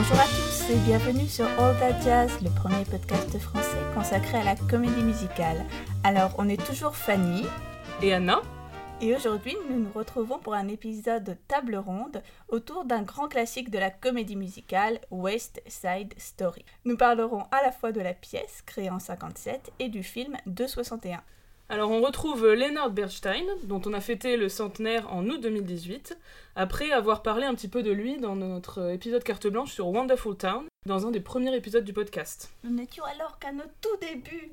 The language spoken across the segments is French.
Bonjour à tous et bienvenue sur All That Jazz, le premier podcast français consacré à la comédie musicale. Alors, on est toujours Fanny et Anna. Et aujourd'hui, nous nous retrouvons pour un épisode table ronde autour d'un grand classique de la comédie musicale, West Side Story. Nous parlerons à la fois de la pièce, créée en 57, et du film de 61. Alors on retrouve Leonard Bernstein, dont on a fêté le centenaire en août 2018, après avoir parlé un petit peu de lui dans notre épisode carte blanche sur Wonderful Town, dans un des premiers épisodes du podcast. Nous n'étions alors qu'à nos tout débuts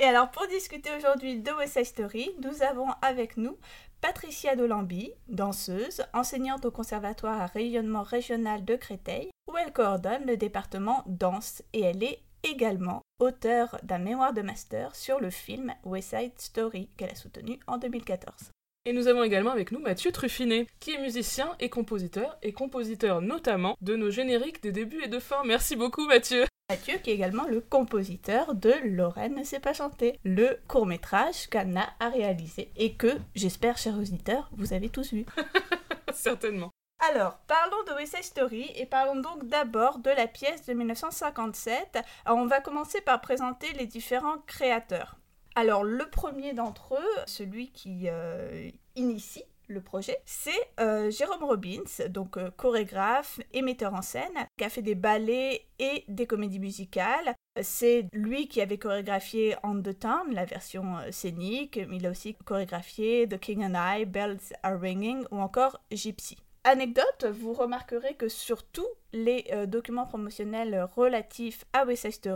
Et alors pour discuter aujourd'hui de West Side Story, nous avons avec nous Patricia Dolambi, danseuse, enseignante au conservatoire à rayonnement régional de Créteil, où elle coordonne le département danse et elle est également auteur d'un mémoire de master sur le film West Side Story qu'elle a soutenu en 2014. Et nous avons également avec nous Mathieu Truffinet, qui est musicien et compositeur, et compositeur notamment de nos génériques des débuts et de fin. Merci beaucoup Mathieu Mathieu qui est également le compositeur de Lorraine ne sait pas chanter, le court métrage qu'Anna a réalisé et que, j'espère chers auditeurs, vous avez tous vu. Certainement. Alors, parlons de West Side Story et parlons donc d'abord de la pièce de 1957. Alors, on va commencer par présenter les différents créateurs. Alors, le premier d'entre eux, celui qui euh, initie le projet, c'est euh, Jérôme Robbins, donc euh, chorégraphe et metteur en scène, qui a fait des ballets et des comédies musicales. C'est lui qui avait chorégraphié On the Town, la version scénique, mais il a aussi chorégraphié The King and I, Bells Are Ringing ou encore Gypsy. Anecdote, vous remarquerez que sur tous les euh, documents promotionnels relatifs à West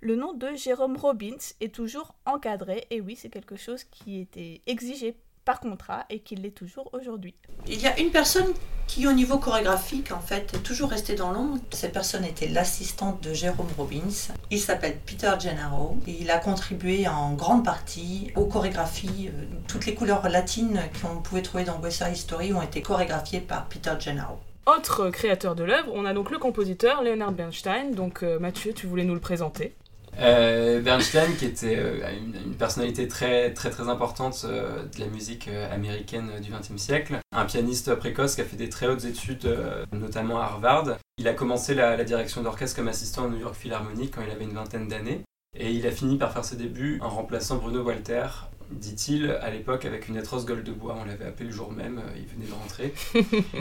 le nom de Jérôme Robbins est toujours encadré. Et oui, c'est quelque chose qui était exigé par contrat et qui l'est toujours aujourd'hui. Il y a une personne qui, au niveau chorégraphique, en fait, est toujours restée dans l'ombre. Cette personne était l'assistante de Jérôme Robbins. Il s'appelle Peter Gennaro et il a contribué en grande partie aux chorégraphies. Euh, toutes les couleurs latines qu'on pouvait trouver dans West Side Story ont été chorégraphiées par Peter Gennaro. Autre créateur de l'œuvre, on a donc le compositeur Leonard Bernstein. Donc euh, Mathieu, tu voulais nous le présenter? Euh, Bernstein, qui était euh, une, personnalité très très très importante euh, de la musique américaine du XXe siècle, un pianiste précoce qui a fait des très hautes études, notamment à Harvard. Il a commencé la, direction d'orchestre comme assistant au New York Philharmonic quand il avait une vingtaine d'années. Et il a fini par faire ses débuts en remplaçant Bruno Walter dit-il, à l'époque avec une atroce gueule de bois. On l'avait appelé le jour même, euh, il venait de rentrer.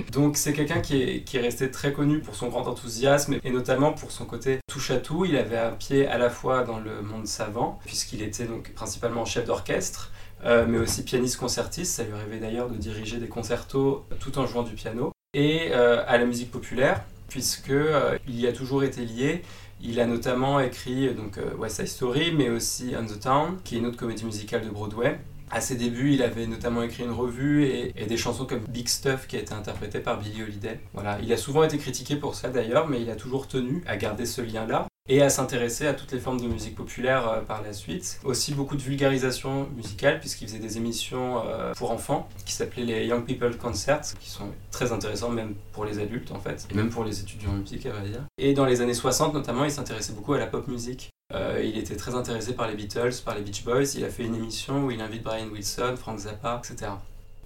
Donc c'est quelqu'un qui est, qui est resté très connu pour son grand enthousiasme et notamment pour son côté touche à tout. Il avait un pied à la fois dans le monde savant, puisqu'il était donc principalement chef d'orchestre, euh, mais aussi pianiste concertiste. Ça lui arrivait d'ailleurs de diriger des concertos tout en jouant du piano. Et euh, à la musique populaire, puisqu'il y a toujours été lié il a notamment écrit donc, euh, West Side Story, mais aussi On the Town, qui est une autre comédie musicale de Broadway. À ses débuts, il avait notamment écrit une revue et, des chansons comme Big Stuff qui a été interprétée par Billie Holiday. Voilà, il a souvent été critiqué pour ça d'ailleurs, mais il a toujours tenu à garder ce lien-là et à s'intéresser à toutes les formes de musique populaire euh, par la suite. Aussi beaucoup de vulgarisation musicale puisqu'il faisait des émissions euh, pour enfants qui s'appelaient les Young People Concerts, qui sont très intéressants même pour les adultes en fait, et même pour les étudiants en musique à vrai dire. Et dans les années 60 notamment, il s'intéressait beaucoup à la pop musique. Euh, il était très intéressé par les Beatles, par les Beach Boys. Il a fait une émission où il invite Brian Wilson, Frank Zappa, etc.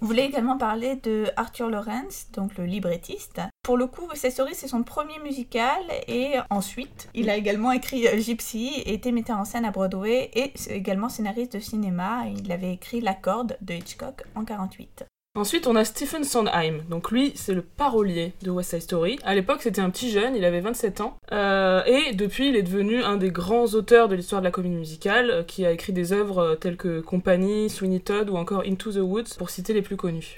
Vous voulez également parler de Arthur Lawrence, donc le librettiste. Pour le coup, West Story, c'est son premier musical et ensuite, il a également écrit Gypsy, été metteur en scène à Broadway et également scénariste de cinéma. Il avait écrit La corde de Hitchcock en 48. Ensuite, on a Stephen Sondheim. Donc lui, c'est le parolier de West Side Story. À l'époque, c'était un petit jeune, il avait 27 ans. Euh, et depuis, il est devenu un des grands auteurs de l'histoire de la comédie musicale, euh, qui a écrit des œuvres euh, telles que Company, Sweeney Todd ou encore Into the Woods, pour citer les plus connus.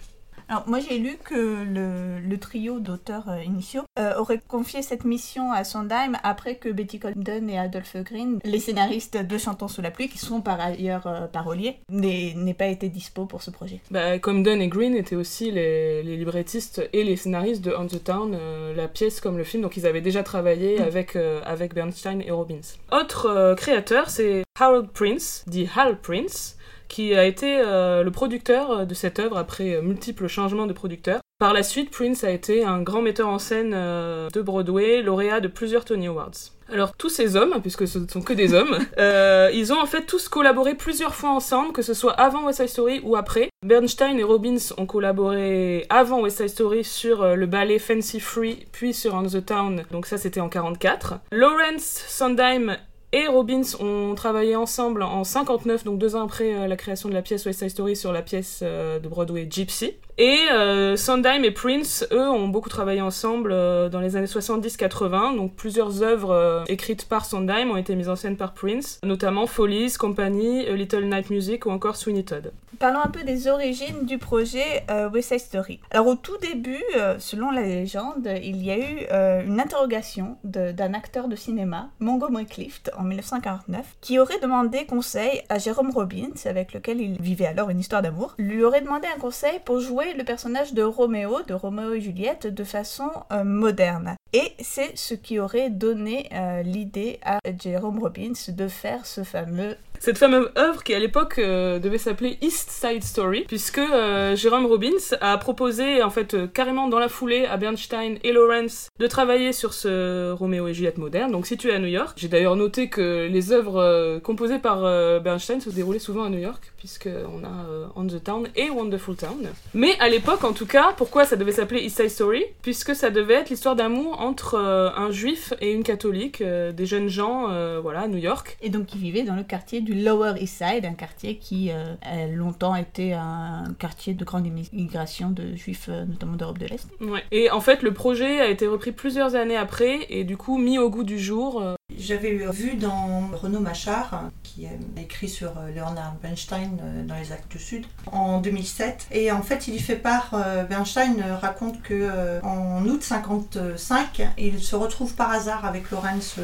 Alors moi j'ai lu que le, trio d'auteurs euh, initiaux euh, aurait confié cette mission à Sondheim après que Betty Comden et Adolphe Green, les scénaristes de Chantons sous la pluie, qui sont par ailleurs euh, paroliers, n'aient pas été dispo pour ce projet. Bah, Comden et Green étaient aussi les, librettistes et les scénaristes de On the Town, la pièce comme le film, donc ils avaient déjà travaillé mm. avec, avec Bernstein et Robbins. Autre créateur, c'est Harold Prince, dit Hal Prince, qui a été euh, le producteur euh, de cette œuvre après euh, multiples changements de producteurs. Par la suite, Prince a été un grand metteur en scène de Broadway, lauréat de plusieurs Tony Awards. Alors tous ces hommes, puisque ce ne sont que des hommes, ils ont en fait tous collaboré plusieurs fois ensemble, que ce soit avant West Side Story ou après. Bernstein et Robbins ont collaboré avant West Side Story sur le ballet Fancy Free, puis sur On the Town, donc ça c'était en 44. Lawrence Sondheim et Robbins ont travaillé ensemble en 59, donc deux ans après euh, la création de la pièce West Side Story sur la pièce euh, de Broadway Gypsy. Et euh, Sondheim et Prince, eux, ont beaucoup travaillé ensemble euh, dans les années 70-80. Donc plusieurs œuvres euh, écrites par Sondheim ont été mises en scène par Prince, notamment Follies, Company, A Little Night Music ou encore Sweeney Todd. Parlons un peu des origines du projet euh, West Side Story. Alors au tout début, selon la légende, il y a eu une interrogation d'un acteur de cinéma, Montgomery Clift, en 1949, qui aurait demandé conseil à Jérôme Robbins, avec lequel il vivait alors une histoire d'amour, lui aurait demandé un conseil pour jouer le personnage de Roméo, de Roméo et Juliette, de façon euh, moderne. Et c'est ce qui aurait donné euh, l'idée à Jérôme Robbins de faire ce fameux Cette fameuse œuvre qui à l'époque euh, devait s'appeler East Side Story, puisque euh, Jérôme Robbins a proposé en fait euh, carrément dans la foulée à Bernstein et Lawrence de travailler sur ce Roméo et Juliette moderne, donc situé à New York. J'ai d'ailleurs noté que les œuvres euh, composées par Bernstein se déroulaient souvent à New York, puisque on a On the Town et Wonderful Town. Mais à l'époque, en tout cas, pourquoi ça devait s'appeler East Side Story? Puisque ça devait être l'histoire d'amour entre un juif et une catholique, des jeunes gens, voilà, à New York. Et donc, il vivait dans le quartier du Lower East Side, un quartier qui euh, a longtemps été un quartier de grande immigration de juifs, euh, notamment d'Europe de l'Est. Ouais. Et en fait, le projet a été repris plusieurs années après et du coup mis au goût du jour. J'avais vu dans Renaud Machard, qui a écrit sur euh, Leonard Bernstein euh, dans les Actes du Sud, en 2007. Et en fait, il y fait part, euh, Bernstein raconte que en août 55, il se retrouve par hasard avec Lawrence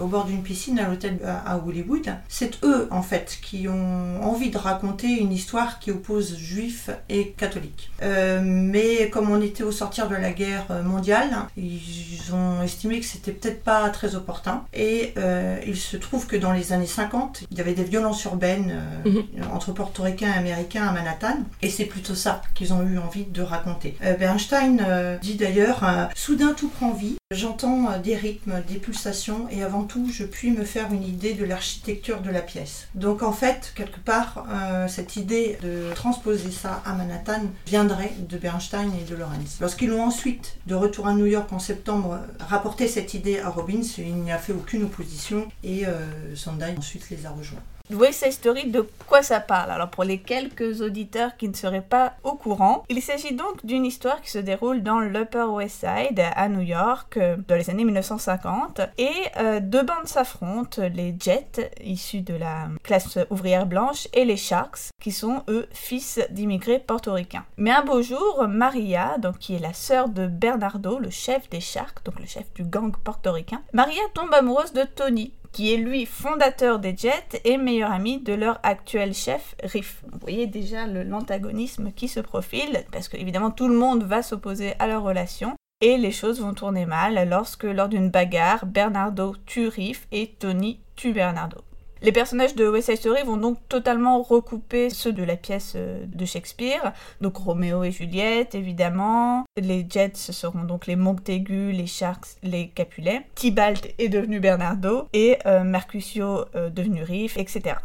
au bord d'une piscine à l'hôtel à Hollywood. C'est eux, en fait, qui ont envie de raconter une histoire qui oppose juifs et catholiques. Mais comme on était au sortir de la guerre mondiale, ils ont estimé que c'était peut-être pas très opportun. Et euh, il se trouve que dans les années 50, il y avait des violences urbaines euh, entre portoricains et américains à Manhattan. Et c'est plutôt ça qu'ils ont eu envie de raconter. Euh, Bernstein euh, dit d'ailleurs Soudain tout prend vie. J'entends euh, des rythmes, des pulsations, et avant tout, je puis me faire une idée de l'architecture de la pièce. Donc en fait, quelque part, euh, cette idée de transposer ça à Manhattan viendrait de Bernstein et de Lawrence. Lorsqu'ils ont ensuite, de retour à New York en septembre, rapporté cette idée à Robbins, il n'y a fait aucune opposition, et euh, ensuite les a rejoints. West Side Story, de quoi ça parle? Alors pour les quelques auditeurs qui ne seraient pas au courant, il s'agit donc d'une histoire qui se déroule dans l'Upper West Side à New York euh, dans les années 1950 et euh, deux bandes s'affrontent, les Jets issus de la classe ouvrière blanche et les Sharks qui sont eux fils d'immigrés portoricains. Mais un beau jour, Maria, donc qui est la sœur de Bernardo, le chef des Sharks, donc le chef du gang portoricain, Maria tombe amoureuse de Tony, qui est lui fondateur des Jets et meilleur ami de leur actuel chef Riff. Vous voyez déjà l'antagonisme qui se profile, parce que évidemment tout le monde va s'opposer à leur relation. Et les choses vont tourner mal lorsque, lors d'une bagarre, Bernardo tue Riff et Tony tue Bernardo. Les personnages de West Side Story vont donc totalement recouper ceux de la pièce euh, de Shakespeare, donc Roméo et Juliette évidemment, les Jets seront donc les Montaigu, les Sharks, les Capulets, Tybalt est devenu Bernardo et euh, Mercutio euh, devenu Riff, etc.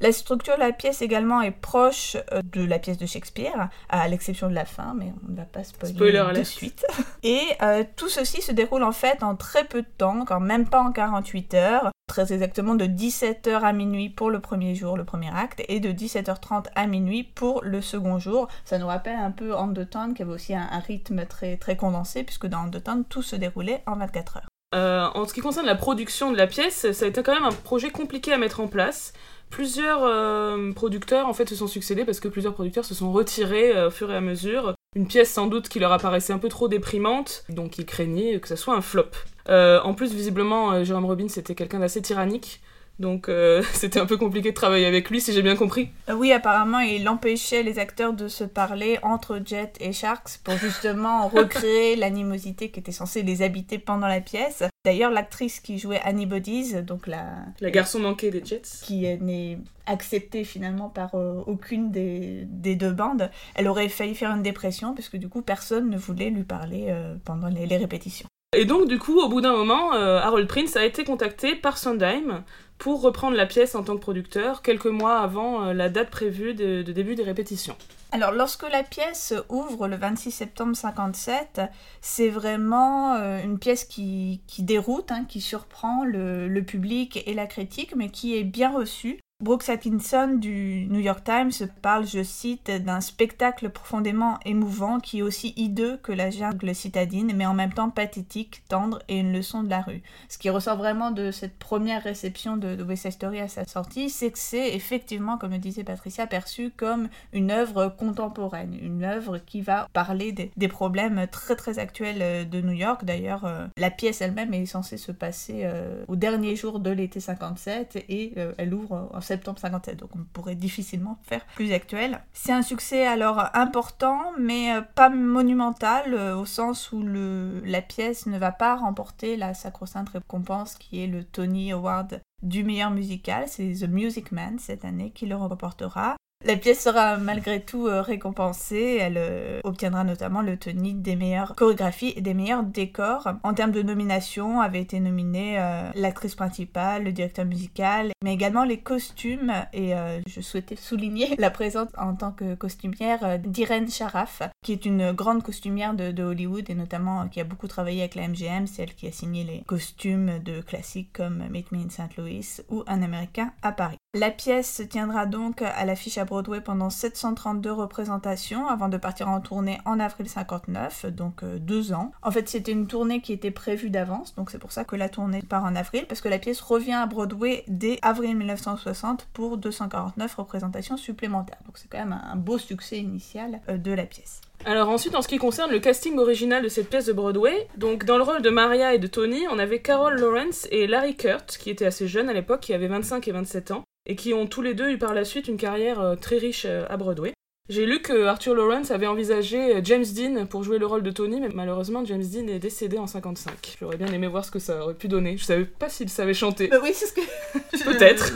La structure de la pièce également est proche euh, de la pièce de Shakespeare, à l'exception de la fin, mais on ne va pas spoiler, Spoiler de suite. Et euh, tout ceci se déroule en fait en très peu de temps, quand même pas en 48 heures, très exactement de 17h à minuit pour le premier jour, le premier acte, et de 17h30 à minuit pour le second jour. Ça nous rappelle un peu Undertone, qui avait aussi un, un rythme très, très condensé, puisque dans Undertone, tout se déroulait en 24 heures. Euh, en ce qui concerne la production de la pièce, ça a été quand même un projet compliqué à mettre en place. Plusieurs euh, producteurs en fait se sont succédés parce que plusieurs producteurs se sont retirés euh, au fur et à mesure. Une pièce sans doute qui leur apparaissait un peu trop déprimante, donc ils craignaient que ça soit un flop. Euh, en plus, visiblement, Jérôme Robbins était quelqu'un d'assez tyrannique, Donc euh, c'était un peu compliqué de travailler avec lui, si j'ai bien compris. Euh, oui, apparemment, il empêchait les acteurs de se parler entre Jet et Sharks pour justement recréer l'animosité qui était censée les habiter pendant la pièce. D'ailleurs, l'actrice qui jouait Annie Bodies, donc la... La garçon manqué des Jets. qui n'est acceptée finalement par euh, aucune des, des deux bandes, elle aurait failli faire une dépression puisque du coup personne ne voulait lui parler euh, pendant les, les répétitions. Et donc, du coup, au bout d'un moment, Harold Prince a été contacté par Sondheim pour reprendre la pièce en tant que producteur, quelques mois avant euh, la date prévue de, début des répétitions. Alors, lorsque la pièce ouvre le 26 septembre 57, c'est vraiment euh, une pièce qui, déroute, hein, qui surprend le public et la critique, mais qui est bien reçue. Brooks Atkinson du New York Times parle, je cite, d'un spectacle profondément émouvant qui est aussi hideux que la jungle citadine, mais en même temps pathétique, tendre et une leçon de la rue. Ce qui ressort vraiment de cette première réception de, de West Side Story à sa sortie, c'est que c'est effectivement, comme le disait Patricia, perçu comme une œuvre contemporaine, une œuvre qui va parler des, problèmes très très actuels euh, de New York. D'ailleurs, euh, la pièce elle-même est censée se passer euh, au dernier jour de l'été 57 et elle ouvre septembre 57, donc on pourrait difficilement faire plus actuel. C'est un succès alors important, mais euh, pas monumental, euh, au sens où le, la pièce ne va pas remporter la sacro-sainte récompense qui est le Tony Award du meilleur musical. C'est The Music Man cette année qui le remportera. La pièce sera malgré tout euh, récompensée. Elle euh, obtiendra notamment le Tony des meilleures chorégraphies et des meilleurs décors. En termes de nomination, avait été nominée euh, l'actrice principale, le directeur musical, mais également les costumes. Et je souhaitais souligner la présence en tant que costumière d'Irène Sharaf, qui est une grande costumière de, Hollywood et notamment qui a beaucoup travaillé avec la MGM. C'est qui a signé les costumes de classiques comme Meet Me in St. Louis ou Un Américain à Paris. La pièce se tiendra donc à l'affiche à Broadway pendant 732 représentations avant de partir en tournée en avril 59, donc euh, deux ans. En fait, c'était une tournée qui était prévue d'avance, donc c'est pour ça que la tournée part en avril, parce que la pièce revient à Broadway dès avril 1960 pour 249 représentations supplémentaires. Donc c'est quand même un, beau succès initial euh, de la pièce. Alors ensuite, en ce qui concerne le casting original de cette pièce de Broadway, donc dans le rôle de Maria et de Tony, on avait Carol Lawrence et Larry Kurt, qui étaient assez jeunes à l'époque, qui avaient 25 et 27 ans, et qui ont tous les deux eu par la suite une carrière euh, très riche euh, à Broadway. J'ai lu que Arthur Lawrence avait envisagé euh, James Dean pour jouer le rôle de Tony, mais malheureusement James Dean est décédé en 55. J'aurais bien aimé voir ce que ça aurait pu donner. Je savais pas s'il savait chanter, Bah oui, c'est ce que Peut-être.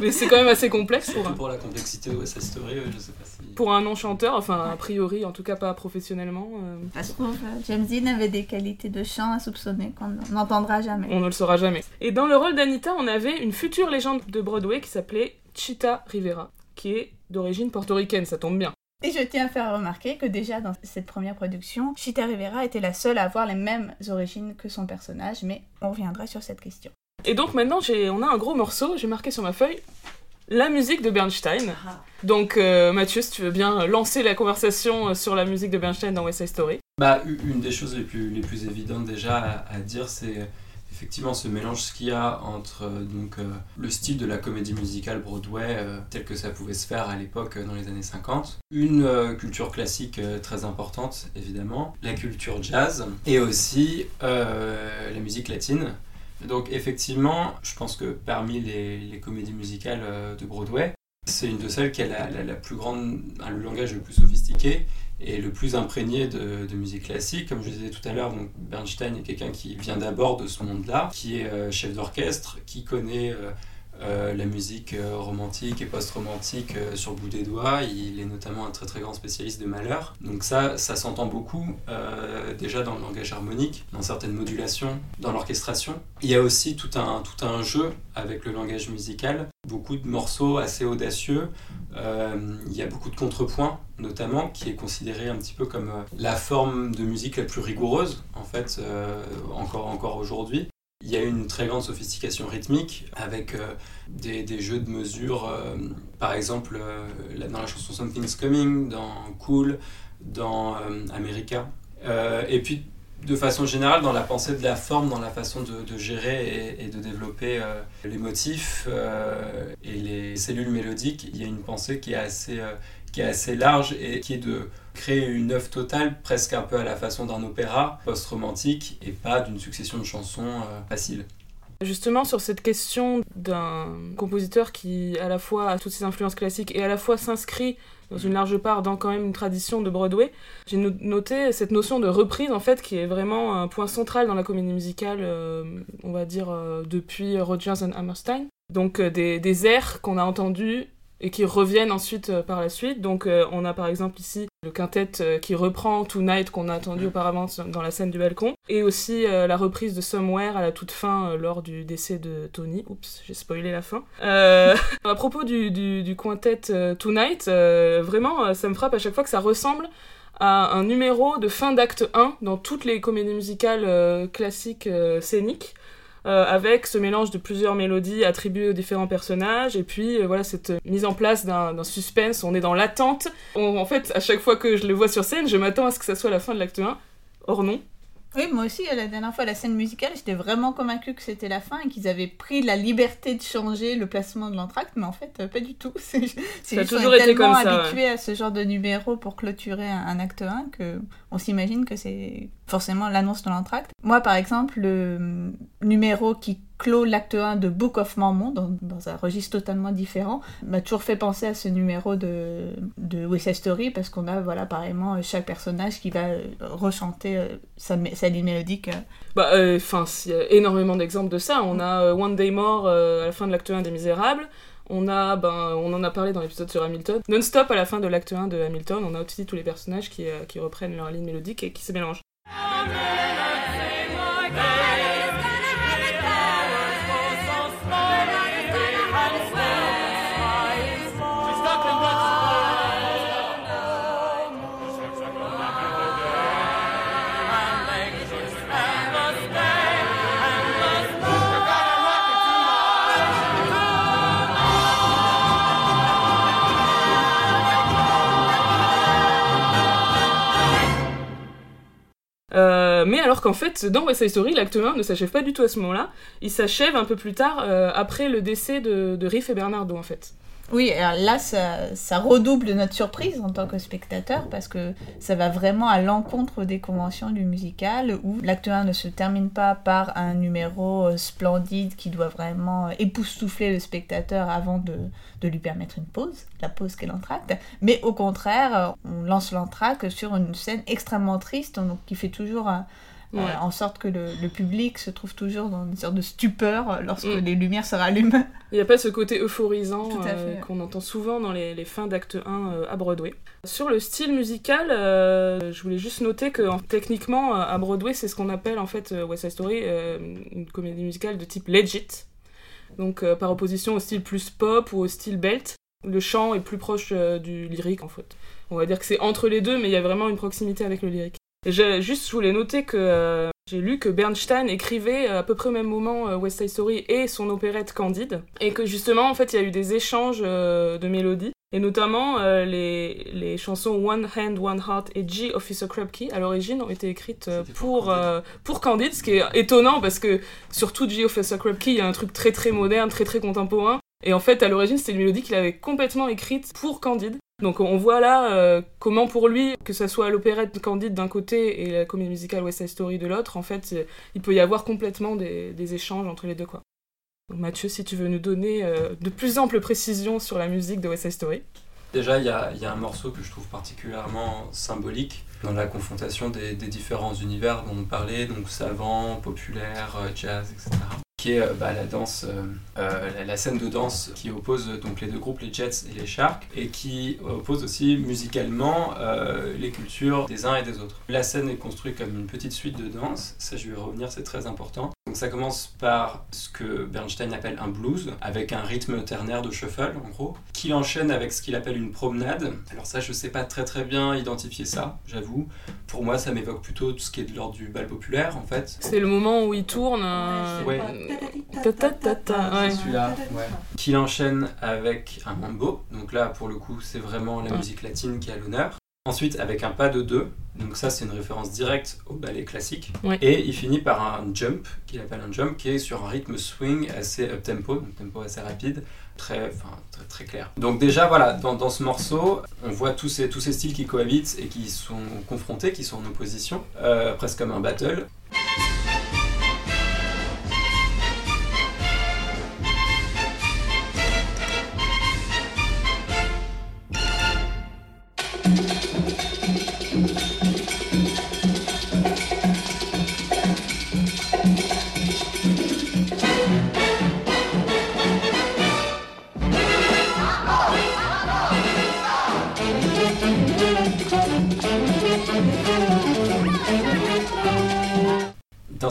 mais c'est quand même assez complexe pour Pour la complexité de West Side Story, euh, je sais pas si. Pour un non-chanteur, enfin a priori, en tout cas pas professionnellement. euh, Ça se trouve, euh, James Dean avait des qualités de chant insoupçonnées qu'on n'entendra jamais. On ne le saura jamais. Et dans le rôle d'Anita, on avait une future légende de Broadway qui s'appelait Chita Rivera, qui est d'origine portoricaine, ça tombe bien. Et je tiens à faire remarquer que déjà dans cette première production, Chita Rivera était la seule à avoir les mêmes origines que son personnage, mais on reviendra sur cette question. Et donc maintenant, on a un gros morceau, j'ai marqué sur ma feuille la musique de Bernstein. Ah. Donc euh, Mathieu, si tu veux bien lancer la conversation euh, sur la musique de Bernstein dans West Side Story. Bah, une des choses les plus, les plus évidentes déjà à, à dire, c'est euh, effectivement ce mélange qu'il y a entre euh, donc, euh, le style de la comédie musicale Broadway euh, tel que ça pouvait se faire à l'époque euh, dans les années 50, une euh, culture classique euh, très importante évidemment, la culture jazz et aussi euh, la musique latine. Donc effectivement, je pense que parmi les, comédies musicales euh, de Broadway, c'est une de celles qui a la, plus grande, le langage le plus sophistiqué et le plus imprégné de, musique classique. Comme je disais tout à l'heure, Bernstein est quelqu'un qui vient d'abord de ce monde-là, qui est euh, chef d'orchestre, qui connaît euh, euh, la musique euh, romantique et post-romantique euh, sur bout des doigts. Il est notamment un très très grand spécialiste de malheur. Donc ça, ça s'entend beaucoup déjà dans le langage harmonique, dans certaines modulations, dans l'orchestration. Il y a aussi tout un, tout un jeu avec le langage musical, beaucoup de morceaux assez audacieux. Il y a beaucoup de contrepoints, notamment, qui est considéré un petit peu comme la forme de musique la plus rigoureuse, en fait, encore, encore aujourd'hui. Il y a une très grande sophistication rythmique avec euh, des, jeux de mesures, euh, par exemple euh, dans la chanson Something's Coming, dans Cool, dans America. Et puis de façon générale, dans la pensée de la forme, dans la façon de, gérer et, de développer les motifs et les cellules mélodiques, il y a une pensée qui est assez large et qui est de créer une œuvre totale, presque un peu à la façon d'un opéra post-romantique et pas d'une succession de chansons euh, faciles. Justement, sur cette question d'un compositeur qui, à la fois, a toutes ses influences classiques et à la fois s'inscrit dans une large part dans quand même une tradition de Broadway, j'ai noté cette notion de reprise, en fait, qui est vraiment un point central dans la comédie musicale, euh, on va dire, euh, depuis Rodgers and Hammerstein. Donc, des, des airs qu'on a entendus et qui reviennent ensuite euh, par la suite. Donc euh, on a par exemple ici le quintet euh, qui reprend Tonight qu'on a entendu mm. auparavant dans la scène du balcon, et aussi la reprise de Somewhere à la toute fin lors du décès de Tony. Oups, j'ai spoilé la fin. à propos du, du, du quintet Tonight, vraiment ça me frappe à chaque fois que ça ressemble à un numéro de fin d'acte 1 dans toutes les comédies musicales classiques scéniques. Euh, avec ce mélange de plusieurs mélodies attribuées aux différents personnages, et puis euh, voilà cette mise en place d'un suspense, on est dans l'attente. En fait, à chaque fois que je le vois sur scène, je m'attends à ce que ça soit la fin de l'acte 1. Or non, oui, moi aussi, la dernière fois, la scène musicale, j'étais vraiment convaincue que c'était la fin et qu'ils avaient pris la liberté de changer le placement de l'entracte, mais en fait, euh, pas du tout. C'est ça a toujours été comme ça. habitué à ce genre de numéro pour clôturer un, acte 1 que on s'imagine que c'est forcément l'annonce de l'entracte. Moi, par exemple, le numéro qui clôt l'acte 1 de Book of Mormon, dans, un registre totalement différent, m'a toujours fait penser à ce numéro de, de West Side Story, parce qu'on a, voilà, pareillement, chaque personnage qui va euh, rechanter euh, sa, sa ligne mélodique. Bah, euh, enfin, il y a énormément d'exemples de ça. On a One Day More à la fin de l'acte 1 des Misérables. On a, ben, on en a parlé dans l'épisode sur Hamilton. Non-stop à la fin de l'acte 1 de Hamilton, on a aussi tous les personnages qui, qui reprennent leur ligne mélodique et qui se mélangent. Euh, mais alors qu'en fait, dans West Side Story, l'acte 1 ne s'achève pas du tout à ce moment-là. Il s'achève un peu plus tard, euh, après le décès de, de Riff et Bernardo, en fait. Oui, alors là, ça, ça, redouble notre surprise en tant que spectateur parce que ça va vraiment à l'encontre des conventions du musical où l'acte 1 ne se termine pas par un numéro euh, splendide qui doit vraiment époustoufler le spectateur avant de, lui permettre une pause, la pause qu'est l'entracte, mais au contraire, on lance l'entracte sur une scène extrêmement triste donc, qui fait toujours un, euh, en sorte que le, public se trouve toujours dans une sorte de stupeur euh, lorsque mm. les lumières se rallument. Il n'y a pas ce côté euphorisant euh, qu'on entend souvent dans les, fins d'acte 1 à Broadway. Sur le style musical, je voulais juste noter que techniquement, à Broadway, c'est ce qu'on appelle en fait West Side Story une comédie musicale de type legit. Donc par opposition au style plus pop ou au style belt. Le chant est plus proche du lyrique en fait. On va dire que c'est entre les deux, mais il y a vraiment une proximité avec le lyrique. Je, juste, je voulais noter que euh, j'ai lu que Bernstein écrivait euh, à peu près au même moment euh, West Side Story et son opérette Candide, et que justement, en fait, il y a eu des échanges de mélodies, et notamment les, les, chansons One Hand, One Heart et G Officer Krupke à l'origine ont été écrites pour, pour Candide, ce qui est étonnant parce que surtout G Officer Krupke, il y a un truc très très moderne, très très contemporain. Et en fait, à l'origine, c'était une mélodie qu'il avait complètement écrite pour Candide. Donc on voit là euh, comment pour lui, que ce soit l'opérette Candide d'un côté et la comédie musicale West Side Story de l'autre, en fait, euh, il peut y avoir complètement des, échanges entre les deux. quoi. Donc Mathieu, si tu veux nous donner euh, de plus amples précisions sur la musique de West Side Story. Déjà, il y a, un morceau que je trouve particulièrement symbolique dans la confrontation des, des différents univers dont on parlait, donc savant, populaire, jazz, etc qui est euh, bah, la danse, euh, euh, la, scène de danse qui oppose donc les deux groupes, les Jets et les Sharks, et qui oppose aussi musicalement les cultures des uns et des autres. La scène est construite comme une petite suite de danse, ça je vais revenir, c'est très important. Donc ça commence par ce que Bernstein appelle un blues, avec un rythme ternaire de shuffle en gros, qu'il enchaîne avec ce qu'il appelle une promenade. Alors ça je sais pas très très bien identifier ça, j'avoue. Pour moi ça m'évoque plutôt tout ce qui est de l'ordre du bal populaire en fait. C'est le moment où il tourne. Ouais, c'est celui-là, Qu'il enchaîne avec un mambo. Donc là, pour le coup, c'est vraiment la musique latine qui a l'honneur. Ensuite, avec un pas de deux. Donc ça, c'est une référence directe au ballet classique. Et il finit par un jump, qu'il appelle un jump, qui est sur un rythme swing assez up-tempo, donc tempo assez rapide, très, très, très, clair. Donc déjà, voilà, dans, dans, ce morceau, on voit tous ces, tous ces styles qui cohabitent et qui sont confrontés, qui sont en opposition, euh, presque comme un battle.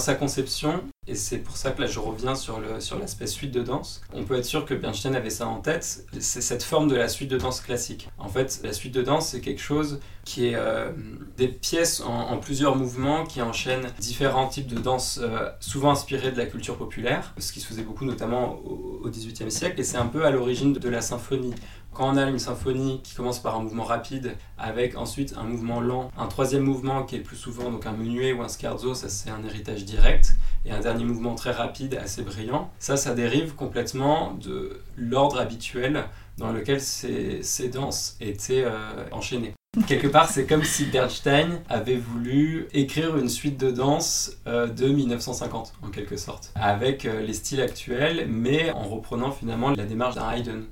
Sa conception, et c'est pour ça que là je reviens sur sur l'aspect suite de danse. On peut être sûr que Bernstein avait ça en tête. C'est cette forme de la suite de danse classique. En fait, la suite de danse c'est quelque chose qui est euh, des pièces en, plusieurs mouvements qui enchaînent différents types de danse, euh, souvent inspirés de la culture populaire, ce qui se faisait beaucoup notamment au XVIIIe siècle. Et c'est un peu à l'origine de la symphonie quand on a une symphonie qui commence par un mouvement rapide, avec ensuite un mouvement lent, un troisième mouvement qui est plus souvent donc un menuet ou un scherzo, ça c'est un héritage direct, et un dernier mouvement très rapide, assez brillant, ça ça dérive complètement de l'ordre habituel dans lequel ces, danses étaient euh, enchaînées. Quelque part, c'est comme si Bernstein avait voulu écrire une suite de danse euh, de 1950, en quelque sorte, avec euh, les styles actuels, mais en reprenant finalement la démarche d'un Haydn.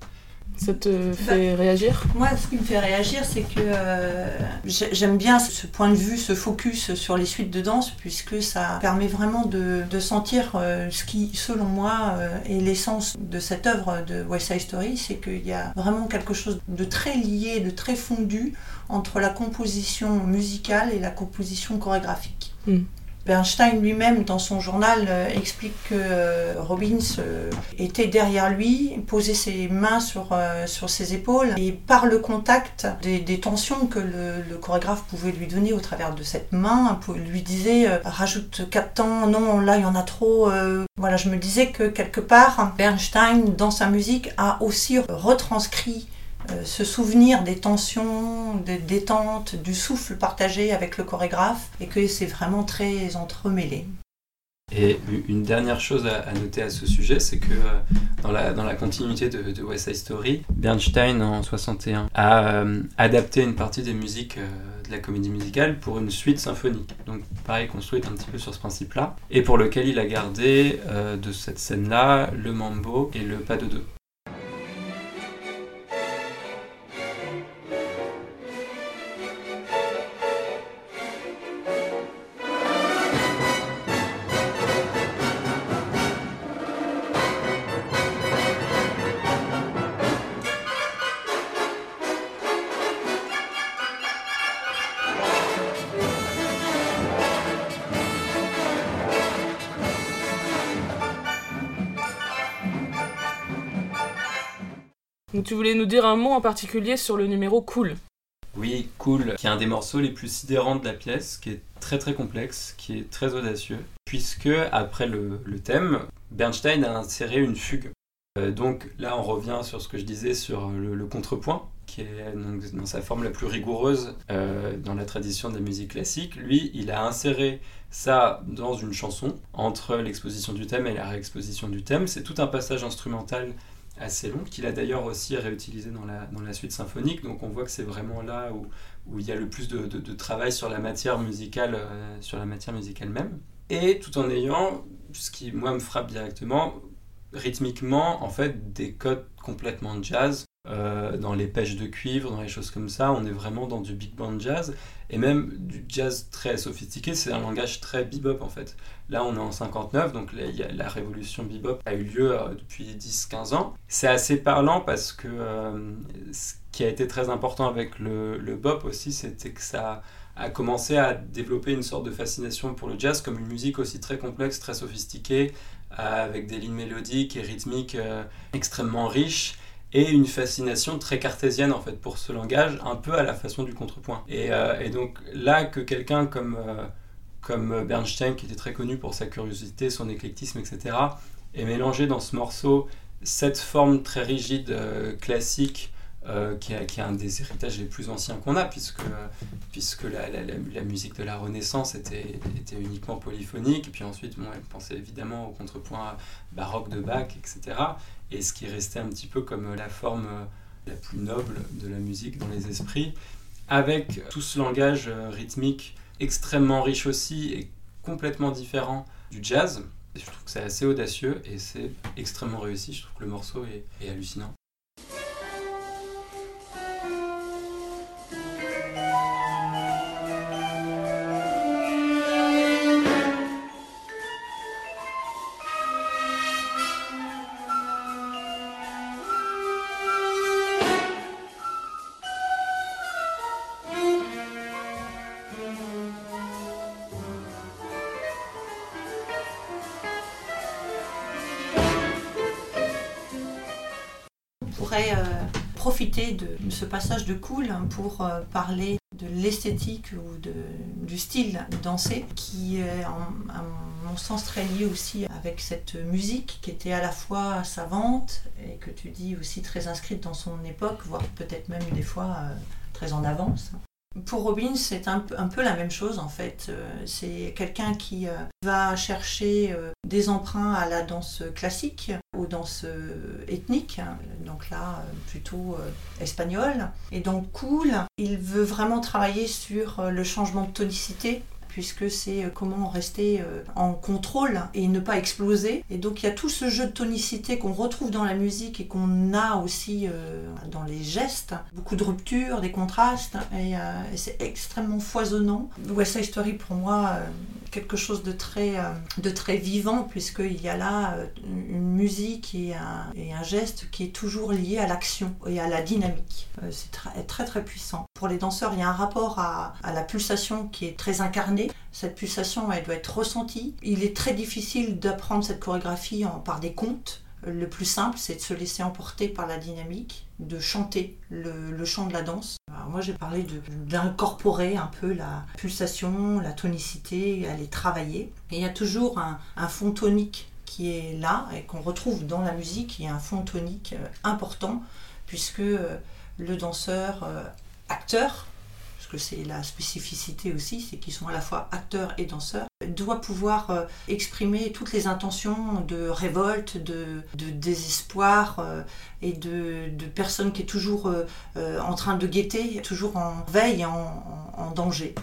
Ça te fait réagir Moi, ce qui me fait réagir, c'est que euh, j'aime bien ce point de vue, ce focus sur les suites de danse, puisque ça permet vraiment de, sentir euh, ce qui, selon moi, euh, est l'essence de cette œuvre de West Side Story, c'est qu'il y a vraiment quelque chose de très lié, de très fondu entre la composition musicale et la composition chorégraphique. Hmm. Bernstein lui-même, dans son journal, euh, explique que euh, Robbins euh, était derrière lui, posait ses mains sur, sur ses épaules, et par le contact des, tensions que le, chorégraphe pouvait lui donner au travers de cette main, lui disait rajoute quatre temps, non, là il y en a trop. Voilà, je me disais que quelque part, Bernstein, dans sa musique, a aussi retranscrit se souvenir des tensions, des détentes, du souffle partagé avec le chorégraphe et que c'est vraiment très entremêlé. Et une dernière chose à, noter à ce sujet, c'est que euh, dans, la, dans la continuité de, West Side Story, Bernstein en 61 a euh, adapté une partie des musiques de la comédie musicale pour une suite symphonique. Donc pareil, construite un petit peu sur ce principe-là, et pour lequel il a gardé de cette scène-là le mambo et le pas de deux. Voulais nous dire un mot en particulier sur le numéro Cool? Oui, Cool, qui est un des morceaux les plus sidérants de la pièce, qui est très très complexe, qui est très audacieux, puisque après le, thème, Bernstein a inséré une fugue. Euh, donc là, on revient sur ce que je disais sur le, contrepoint, qui est dans sa forme la plus rigoureuse euh, dans la tradition de la musique classique. Lui, il a inséré ça dans une chanson, entre l'exposition du thème et la réexposition du thème. C'est tout un passage instrumental assez long, qu'il a d'ailleurs aussi réutilisé dans la, dans la suite symphonique. Donc on voit que c'est vraiment là où, où il y a le plus de, de, travail sur la matière musicale, euh, sur la matière musicale même. Et tout en ayant, ce qui moi me frappe directement, rythmiquement, en fait, des codes complètement jazz. Euh, dans les pêches de cuivre, dans les choses comme ça, on est vraiment dans du big band jazz et même du jazz très sophistiqué, c'est un langage très bebop en fait. Là on est en 59, donc la révolution bebop a eu lieu euh, depuis 10-15 ans. C'est assez parlant parce que euh, ce qui a été très important avec le, le bop aussi, c'était que ça a commencé à développer une sorte de fascination pour le jazz comme une musique aussi très complexe, très sophistiquée, avec des lignes mélodiques et rythmiques extrêmement riches et une fascination très cartésienne en fait pour ce langage, un peu à la façon du contrepoint. Et, euh, donc là que quelqu'un comme, euh, comme Bernstein, qui était très connu pour sa curiosité, son éclectisme, etc., est mélangé dans ce morceau cette forme très rigide, euh, classique, qui, est, un des héritages les plus anciens qu'on a, puisque, puisque la, la, musique de la Renaissance était, était uniquement polyphonique, et puis ensuite, bon, elle pensait évidemment au contrepoint baroque de Bach, etc et ce qui restait un petit peu comme la forme euh, la plus noble de la musique dans les esprits, avec tout ce langage euh, rythmique extrêmement riche aussi et complètement différent du jazz. je trouve que c'est assez audacieux et c'est extrêmement réussi. Je trouve que le morceau est hallucinant. Euh, profiter de ce passage de Cool pour euh, parler de l'esthétique ou de, du style dansé qui est à mon sens très lié aussi avec cette musique qui était à la fois savante et que tu dis aussi très inscrite dans son époque, voire peut-être même des fois très en avance. Pour Robbins, c'est un, peu la même chose en fait. Euh, c'est quelqu'un qui euh, va chercher euh, des emprunts à la danse classique, aux danses ethniques, hein, donc là plutôt espagnole. Et donc cool, il veut vraiment travailler sur le changement de tonicité puisque c'est euh, comment rester euh, en contrôle et ne pas exploser. Et donc il y a tout ce jeu de tonicité qu'on retrouve dans la musique et qu'on a aussi euh, dans les gestes. Beaucoup de ruptures, des contrastes, et, c'est extrêmement foisonnant. West Side Story pour moi, quelque chose de très, de très vivant, puisqu'il y a là une musique et un, et un, geste qui est toujours lié à l'action et à la dynamique. c'est très, très puissant. Pour les danseurs, il y a un rapport à, à la pulsation qui est très incarné cette pulsation, elle doit être ressentie. Il est très difficile d'apprendre cette chorégraphie par des contes. Le plus simple, c'est de se laisser emporter par la dynamique, de chanter le, chant de la danse. moi, j'ai parlé d'incorporer un peu la pulsation, la tonicité, les travailler. Il y a toujours un, fond tonique qui est là et qu'on retrouve dans la musique. Il y a un fond tonique euh, important puisque euh, le danseur, euh, acteur, parce que c'est la spécificité aussi, c'est qu'ils sont à la fois acteurs et danseurs, doit pouvoir euh, exprimer toutes les intentions de révolte, de, désespoir euh, et de, personnes qui est toujours euh, en train de guetter, toujours en veille, en, en danger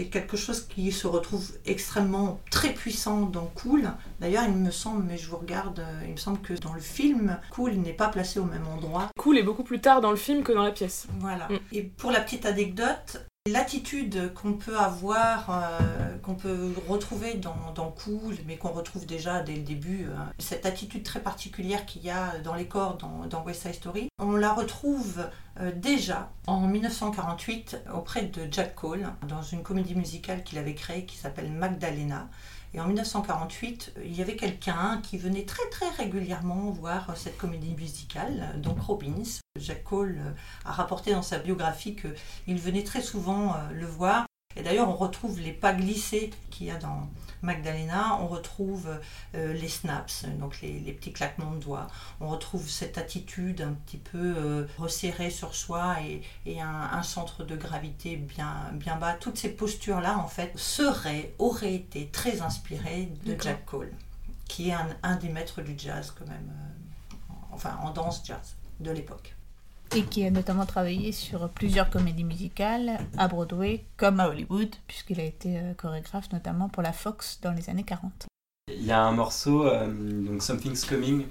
c'est quelque chose qui se retrouve extrêmement très puissant dans Cool. D'ailleurs, il me semble, mais je vous regarde, il me semble que dans le film, Cool n'est pas placé au même endroit. Cool est beaucoup plus tard dans le film que dans la pièce. Voilà. Mm. Et pour la petite anecdote, L'attitude qu'on peut avoir, euh, qu'on peut retrouver dans, Cool, mais qu'on retrouve déjà dès le début, euh, cette attitude très particulière qu'il y a dans les corps dans, West Side Story, on la retrouve euh, déjà en 1948 auprès de Jack Cole, dans une comédie musicale qu'il avait créée qui s'appelle Magdalena. Et en 1948, il y avait quelqu'un qui venait très très régulièrement voir cette comédie musicale, donc Robbins. Jack Cole a rapporté dans sa biographie qu'il venait très souvent euh, le voir. Et d'ailleurs, on retrouve les pas glissés qu'il y a dans, Magdalena, on retrouve euh, les snaps, donc les, petits claquements de doigts. On retrouve cette attitude un petit peu euh, resserrée sur soi et, un, centre de gravité bien, bien bas. Toutes ces postures-là, en fait, seraient, auraient été très inspirées de Jack Cole, qui est un, des maîtres du jazz quand même, euh, enfin en danse jazz de l'époque et qui a notamment travaillé sur plusieurs comédies musicales à Broadway comme à Hollywood, puisqu'il a été euh, chorégraphe notamment pour la Fox dans les années 40. Il y a un morceau, euh, donc Something's Coming,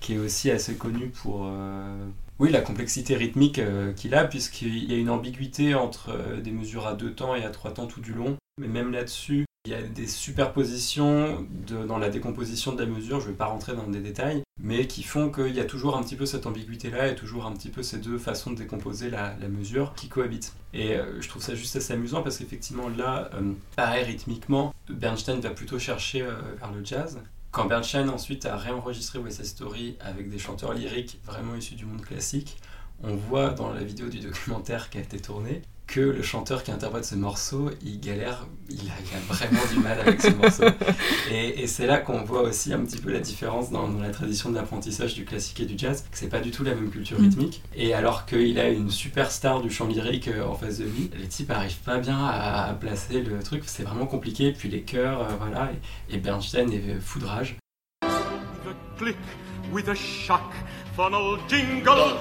qui est aussi assez connu pour euh, oui, la complexité rythmique qu'il a, puisqu'il y a une ambiguïté entre des mesures à deux temps et à trois temps tout du long. Mais même là-dessus, il y a des superpositions dans la décomposition de la mesure, je ne vais pas rentrer dans des détails, mais qui font qu'il y a toujours un petit peu cette ambiguïté-là et toujours un petit peu ces deux façons de décomposer la, mesure qui cohabitent. Et euh, je trouve ça juste assez amusant parce qu'effectivement là, euh, pareil rythmiquement, Bernstein va plutôt chercher euh, vers le jazz. Quand Bernstein ensuite a réenregistré West Side Story avec des chanteurs lyriques vraiment issus du monde classique, on voit dans la vidéo du documentaire qui a été tournée que le chanteur qui interprète ce morceau, il galère, il a, vraiment du mal avec ce morceau. Et, c'est là qu'on voit aussi un petit peu la différence dans, la tradition d'apprentissage du classique et du jazz, que c'est pas du tout la même culture mm. rythmique. Et alors qu'il a une superstar du chant lyrique euh, en face de lui, les types arrivent pas bien à, placer le truc, c'est vraiment compliqué. Puis les chœurs, euh, voilà, et, Bernstein est foudrage. click with a shock, funnel jingle,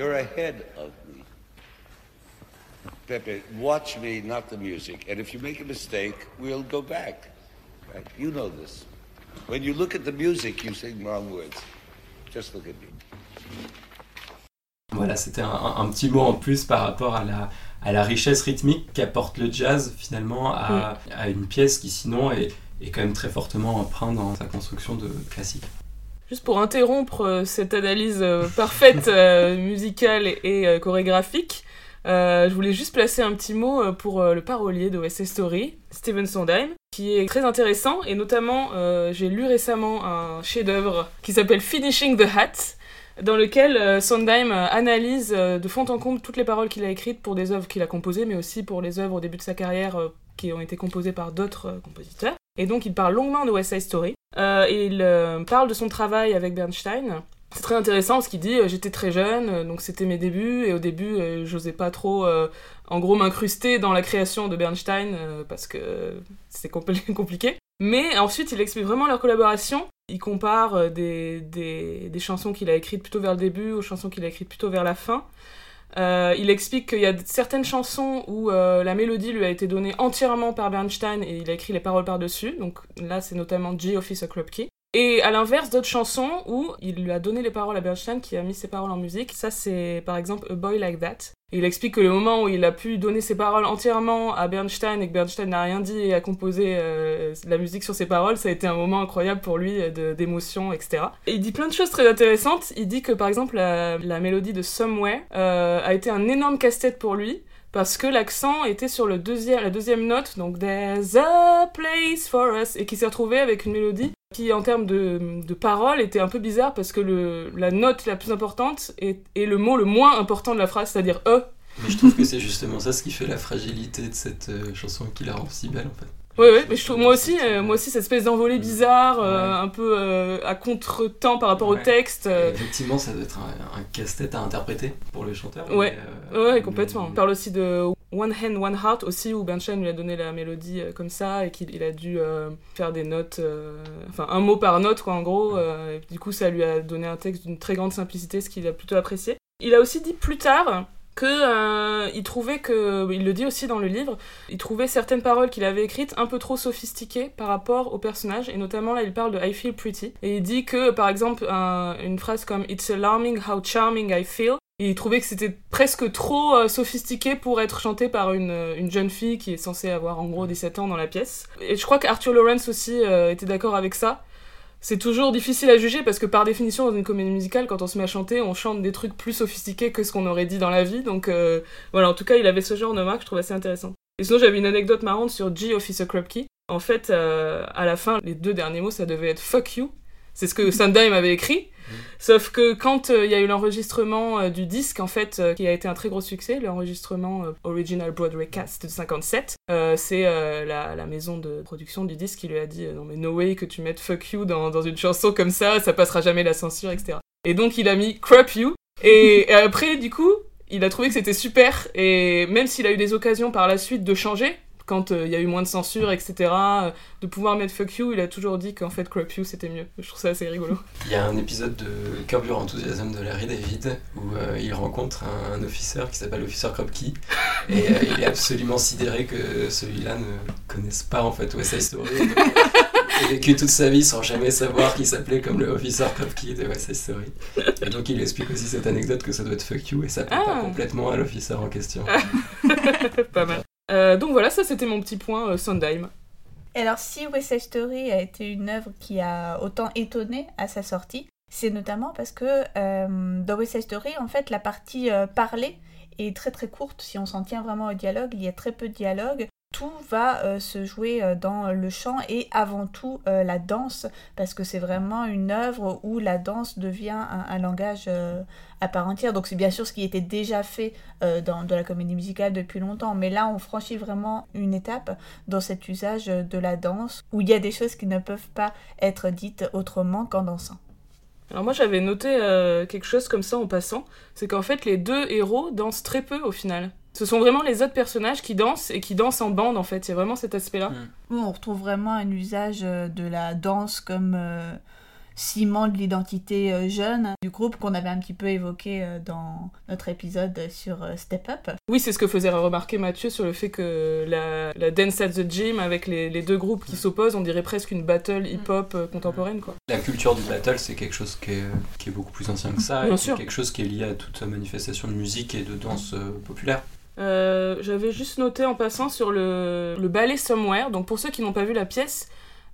You're ahead of me. Pepe, watch me, not the music. And if you make a mistake, we'll go back. Right? You know this. When you look at the music, you sing wrong words. Just look at me. Voilà, c'était un, un, petit mot en plus par rapport à la, à la richesse rythmique qu'apporte le jazz finalement à, oui. à, une pièce qui sinon est, est quand même très fortement empreinte dans sa construction de classique. Juste pour interrompre euh, cette analyse euh, parfaite euh, musicale et chorégraphique, Euh, je voulais juste placer un petit mot pour le parolier de West Story, Steven Sondheim, qui est très intéressant et notamment euh, j'ai lu récemment un chef-d'œuvre qui s'appelle Finishing the Hat, dans lequel euh, Sondheim analyse de fond en comble toutes les paroles qu'il a écrites pour des œuvres qu'il a composées, mais aussi pour les œuvres au début de sa carrière qui ont été composées par d'autres euh, compositeurs. Et donc il parle longuement de West Side Story. Euh, et il euh, parle de son travail avec Bernstein. C'est très intéressant parce qu'il dit j'étais très jeune, donc c'était mes débuts, et au début j'osais pas trop, en gros, m'incruster dans la création de Bernstein parce que c'est compl- compliqué. Mais ensuite il explique vraiment leur collaboration. Il compare des, des chansons qu'il a écrites plutôt vers le début aux chansons qu'il a écrites plutôt vers la fin. Euh, il explique qu'il y a certaines chansons où euh, la mélodie lui a été donnée entièrement par Bernstein et il a écrit les paroles par-dessus. Donc là, c'est notamment G Officer Krupke. Et à l'inverse, d'autres chansons où il lui a donné les paroles à Bernstein qui a mis ses paroles en musique. Ça, c'est par exemple A Boy Like That. Il explique que le moment où il a pu donner ses paroles entièrement à Bernstein et que Bernstein n'a rien dit et a composé euh, la musique sur ses paroles, ça a été un moment incroyable pour lui d'émotion, etc. Et il dit plein de choses très intéressantes. Il dit que par exemple la, la mélodie de Somewhere euh, a été un énorme casse-tête pour lui parce que l'accent était sur le deuxième, la deuxième note, donc There's a place for us, et qui s'est retrouvé avec une mélodie qui, en termes de, de paroles, était un peu bizarre parce que le, la note la plus importante est, est le mot le moins important de la phrase, c'est-à-dire E. Mais je trouve que c'est justement ça ce qui fait la fragilité de cette euh, chanson qui la rend si belle en fait. Oui, oui, mais je trouve, moi aussi, euh, moi aussi, cette espèce d'envolée bizarre, euh, Ouais. un peu euh, à contre-temps par rapport au Ouais. texte. Euh, effectivement, ça doit être un, un casse-tête à interpréter pour le chanteur. Ouais. mais, Ouais, complètement. On parle aussi de One Hand, One Heart aussi, où Bernstein lui a donné la mélodie comme ça et qu'il il a dû faire des notes, enfin un mot par note, quoi, en gros. et du coup, ça lui a donné un texte d'une très grande simplicité, ce qu'il a plutôt apprécié. Il a aussi dit plus tard que euh, il trouvait que, il le dit aussi dans le livre, il trouvait certaines paroles qu'il avait écrites un peu trop sophistiquées par rapport au personnage, et notamment là il parle de I feel pretty, et il dit que par exemple un- une phrase comme It's alarming how charming I feel, il trouvait que c'était presque trop euh, sophistiqué pour être chanté par une, une jeune fille qui est censée avoir en gros 17 ans dans la pièce. Et je crois qu'Arthur Lawrence aussi euh, était d'accord avec ça. C'est toujours difficile à juger parce que par définition dans une comédie musicale, quand on se met à chanter, on chante des trucs plus sophistiqués que ce qu'on aurait dit dans la vie. Donc euh, voilà, en tout cas, il avait ce genre de marque, je trouve assez intéressant. Et sinon, j'avais une anecdote marrante sur G Officer Krupke. En fait, euh, à la fin, les deux derniers mots, ça devait être fuck you. C'est ce que Sondheim avait écrit. Sauf que quand euh, il y a eu l'enregistrement euh, du disque, en fait, euh, qui a été un très gros succès, l'enregistrement Original Broadway Cast de 57, euh, c'est la, la maison de production du disque qui lui a dit Non, mais no way que tu mettes fuck you dans, dans une chanson comme ça, ça passera jamais la censure, etc. Et donc il a mis crap you. Et, et après, du coup, il a trouvé que c'était super. Et même s'il a eu des occasions par la suite de changer, quand euh, il y a eu moins de censure, etc., euh, de pouvoir mettre fuck you, il a toujours dit qu'en fait crap you c'était mieux. Je trouve ça assez rigolo. Il y a un épisode de Curb Your Enthusiasm de Larry David où euh, il rencontre un, un officer qui s'appelle Officer Krupke et il est absolument sidéré que celui-là ne connaisse pas en fait West Side Story. Il a vécu toute sa vie sans jamais savoir qu'il s'appelait comme le Officer Krupke de West Side Story. Et donc il explique aussi cette anecdote que ça doit être fuck you et ça plaît pas Ah. complètement à l'officer en question. pas mal. Euh, donc voilà, ça c'était mon petit point euh, Sondheim. Et alors, si West Side Story a été une œuvre qui a autant étonné à sa sortie, c'est notamment parce que euh, dans West Side en fait, la partie euh, parlée est très très courte. Si on s'en tient vraiment au dialogue, il y a très peu de dialogue. Tout va euh, se jouer euh, dans le chant et avant tout euh, la danse, parce que c'est vraiment une œuvre où la danse devient un, langage à part entière. Donc c'est bien sûr ce qui était déjà fait dans, dans la comédie musicale depuis longtemps, mais là on franchit vraiment une étape dans cet usage de la danse où il y a des choses qui ne peuvent pas être dites autrement qu'en dansant. Alors moi j'avais noté quelque chose comme ça en passant, c'est qu'en fait les deux héros dansent très peu au final. Ce sont vraiment les autres personnages qui dansent et qui dansent en bande en fait, il y a vraiment cet aspect-là. Oui, on retrouve vraiment un usage euh, de la danse comme euh, ciment de l'identité euh, jeune du groupe qu'on avait un petit peu évoqué euh, dans notre épisode sur euh, Step Up. Oui, c'est ce que faisait remarquer Mathieu sur le fait que la, la Dance at the Gym avec les, les deux groupes qui s'opposent, on dirait presque une battle hip-hop euh, contemporaine quoi. La culture du battle, c'est quelque chose qui est, qui est beaucoup plus ancien que ça, Bien et sûr. quelque chose qui est lié à toute manifestation de musique et de danse euh, populaire. Euh, J'avais juste noté en passant sur le, le ballet Somewhere. Donc pour ceux qui n'ont pas vu la pièce,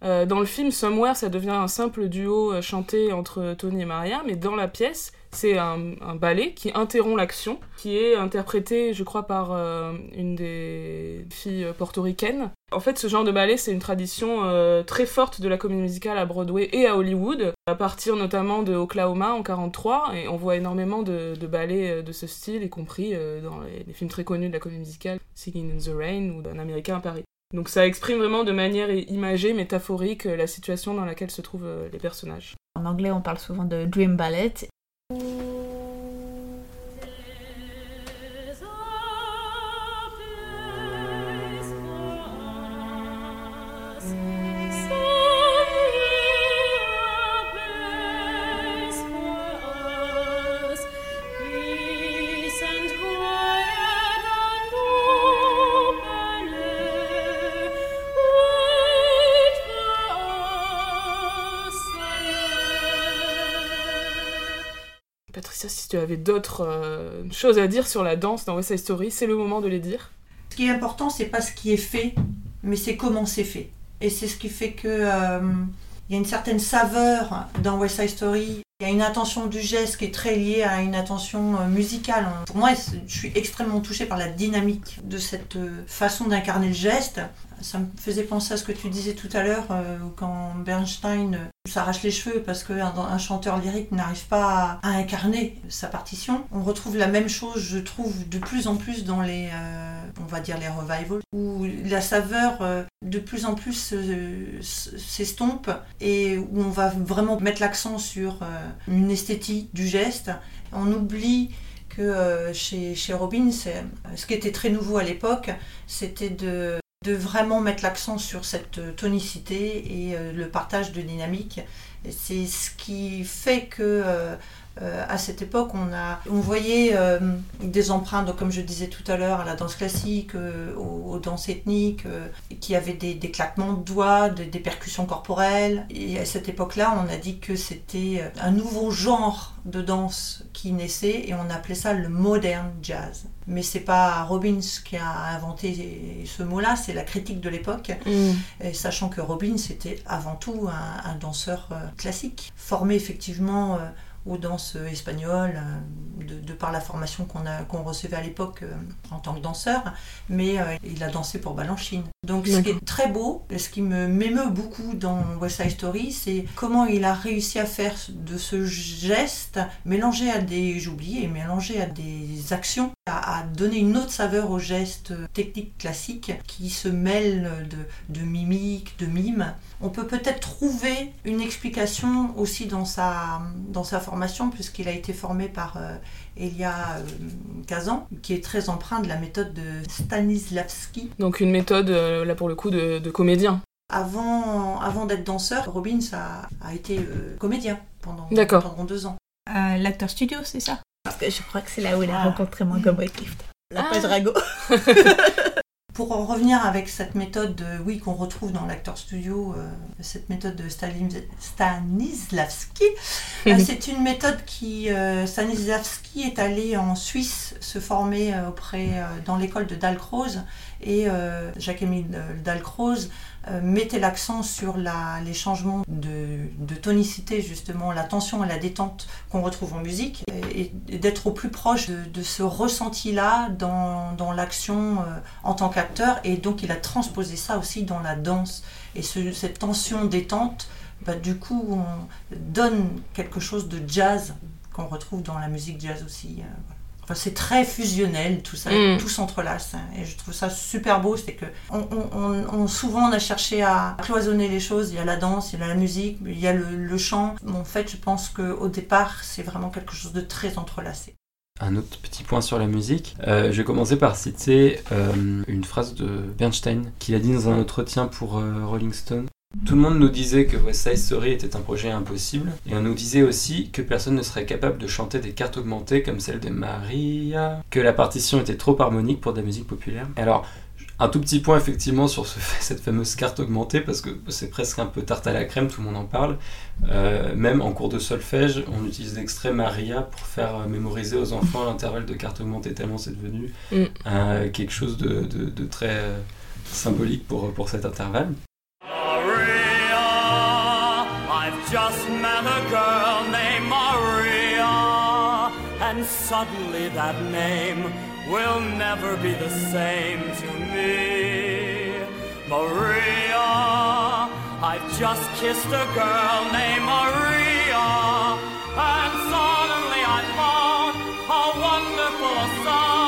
Euh, dans le film Somewhere, ça devient un simple duo euh, chanté entre Tony et Maria, mais dans la pièce, c'est un, un ballet qui interrompt l'action, qui est interprété, je crois, par euh, une des filles portoricaines. En fait, ce genre de ballet, c'est une tradition très forte de la comédie musicale à Broadway et à Hollywood, à partir notamment de Oklahoma en 43, et on voit énormément de, ballets de ce style, y compris dans les, films très connus de la comédie musicale, Singing in the Rain ou d'un Américain à Paris. Donc ça exprime vraiment de manière imagée, métaphorique, euh, la situation dans laquelle se trouvent euh, les personnages. En anglais, on parle souvent de dream ballet. D'autres euh, à dire sur la danse dans West Side Story, c'est le moment de les dire. Ce qui est important, c'est pas ce qui est fait, mais c'est comment c'est fait. Et c'est ce qui fait que euh, il y a une certaine saveur dans West Side Story. Il y a une intention du geste qui est très liée à une intention euh, musicale. Pour moi, je suis extrêmement touchée par la dynamique de cette euh, façon d'incarner le geste. Ça me faisait penser à ce que tu disais tout à l'heure, quand Bernstein s'arrache les cheveux parce qu'un un chanteur lyrique n'arrive pas à, incarner sa partition. On retrouve la même chose, je trouve, de plus en plus dans les, euh, on va dire les revivals, où la saveur euh, de plus en plus s'estompe et où on va vraiment mettre l'accent sur euh, une esthétique du geste. On oublie que chez, chez c'est- ce qui était très nouveau à l'époque, c'était de de vraiment mettre l'accent sur cette euh, tonicité et euh, le partage de dynamique. C'est ce qui fait que euh, à cette époque, on, a, on voyait euh, des empreintes, donc, comme je disais tout à l'heure, à la danse classique, euh, aux, aux danses ethniques, qui avaient des, des claquements de doigts, des, des percussions corporelles. Et à cette époque-là, on a dit que c'était un nouveau genre de danse qui naissait et on appelait ça le modern jazz. Mais c'est pas Robbins qui a inventé ce mot-là, c'est la critique de l'époque. Et sachant que Robbins était avant tout un, un danseur classique, formé effectivement aux danses espagnoles, euh, de, de par la formation qu'on a- qu'on recevait à l'époque euh, en tant que danseur, mais euh, il a dansé pour Balanchine. Donc ce qui est très beau, et ce qui me m'émeut beaucoup dans West Side Story, c'est comment il a réussi à faire de ce geste, mélangé à des, j'oublie, et mélangé à des actions, à, à donner une autre saveur au geste technique classique qui se mêle de, de mimique, de mime. On peut peut-être trouver une explication aussi dans sa, dans sa formation, puisqu'il a été formé par euh, Elia euh, Kazan, qui est très empreint de la méthode de Stanislavski. Donc une méthode, euh, là pour le coup, de, de comédien. Avant, avant d'être danseur, Robbins a, a été euh, comédien pendant, pendant deux ans. Euh, L'acteur studio, c'est ça? Parce que je crois que c'est là où il a Ah. rencontré Montgomery Clift. La Ah. page Rago. Pour en revenir avec cette méthode, de- oui, qu'on retrouve dans l'acteur studio, euh, cette méthode de Stanislavski, c'est une méthode qui, euh, Stanislavski est allé en Suisse se former euh, auprès, euh, dans l'école de Dalcroze, et euh, Jacques-Émile euh, Dalcroze euh, mettait l'accent sur la, les changements de, de tonicité, justement, la tension et la détente qu'on retrouve en musique, et, et d'être au plus proche de, de ce ressenti-là dans, dans l'action euh, en tant qu'acteur, et donc il a transposé ça aussi dans la danse. Et ce- cette tension détente, bah, du coup, on donne quelque chose de jazz qu'on retrouve dans la musique jazz aussi. euh, voilà. Enfin, c'est très fusionnel, tout ça, Mm. tout s'entrelace. hein, et je trouve ça super beau, c'est que on, on- on- on- souvent on a cherché à cloisonner les choses. Il y a la danse, il y a la musique, il y a le, le chant. En fait, je pense qu'au départ, c'est vraiment quelque chose de très entrelacé. Un autre petit point sur la musique. Euh, je vais commencer par citer euh, une phrase de Bernstein qu'il a dit dans un entretien pour euh, Rolling Stone. Tout le monde nous disait que West Side Story était un projet impossible, et on nous disait aussi que personne ne serait capable de chanter des cartes augmentées comme celle de Maria, que la partition était trop harmonique pour de la musique populaire. Alors, un tout petit point effectivement sur ce- cette fameuse carte augmentée, parce que c'est presque un peu tarte à la crème, tout le monde en parle. Euh, même en cours de solfège, on utilise l'extrait Maria pour faire euh, mémoriser aux enfants l'intervalle de carte augmentée, tellement c'est devenu Mm. euh, quelque chose de, de- de très symbolique pour, pour cet intervalle. Just met a girl named Maria, and suddenly that name will never be the same to me. Maria, I've just kissed a girl named Maria, and suddenly I found how wonderful song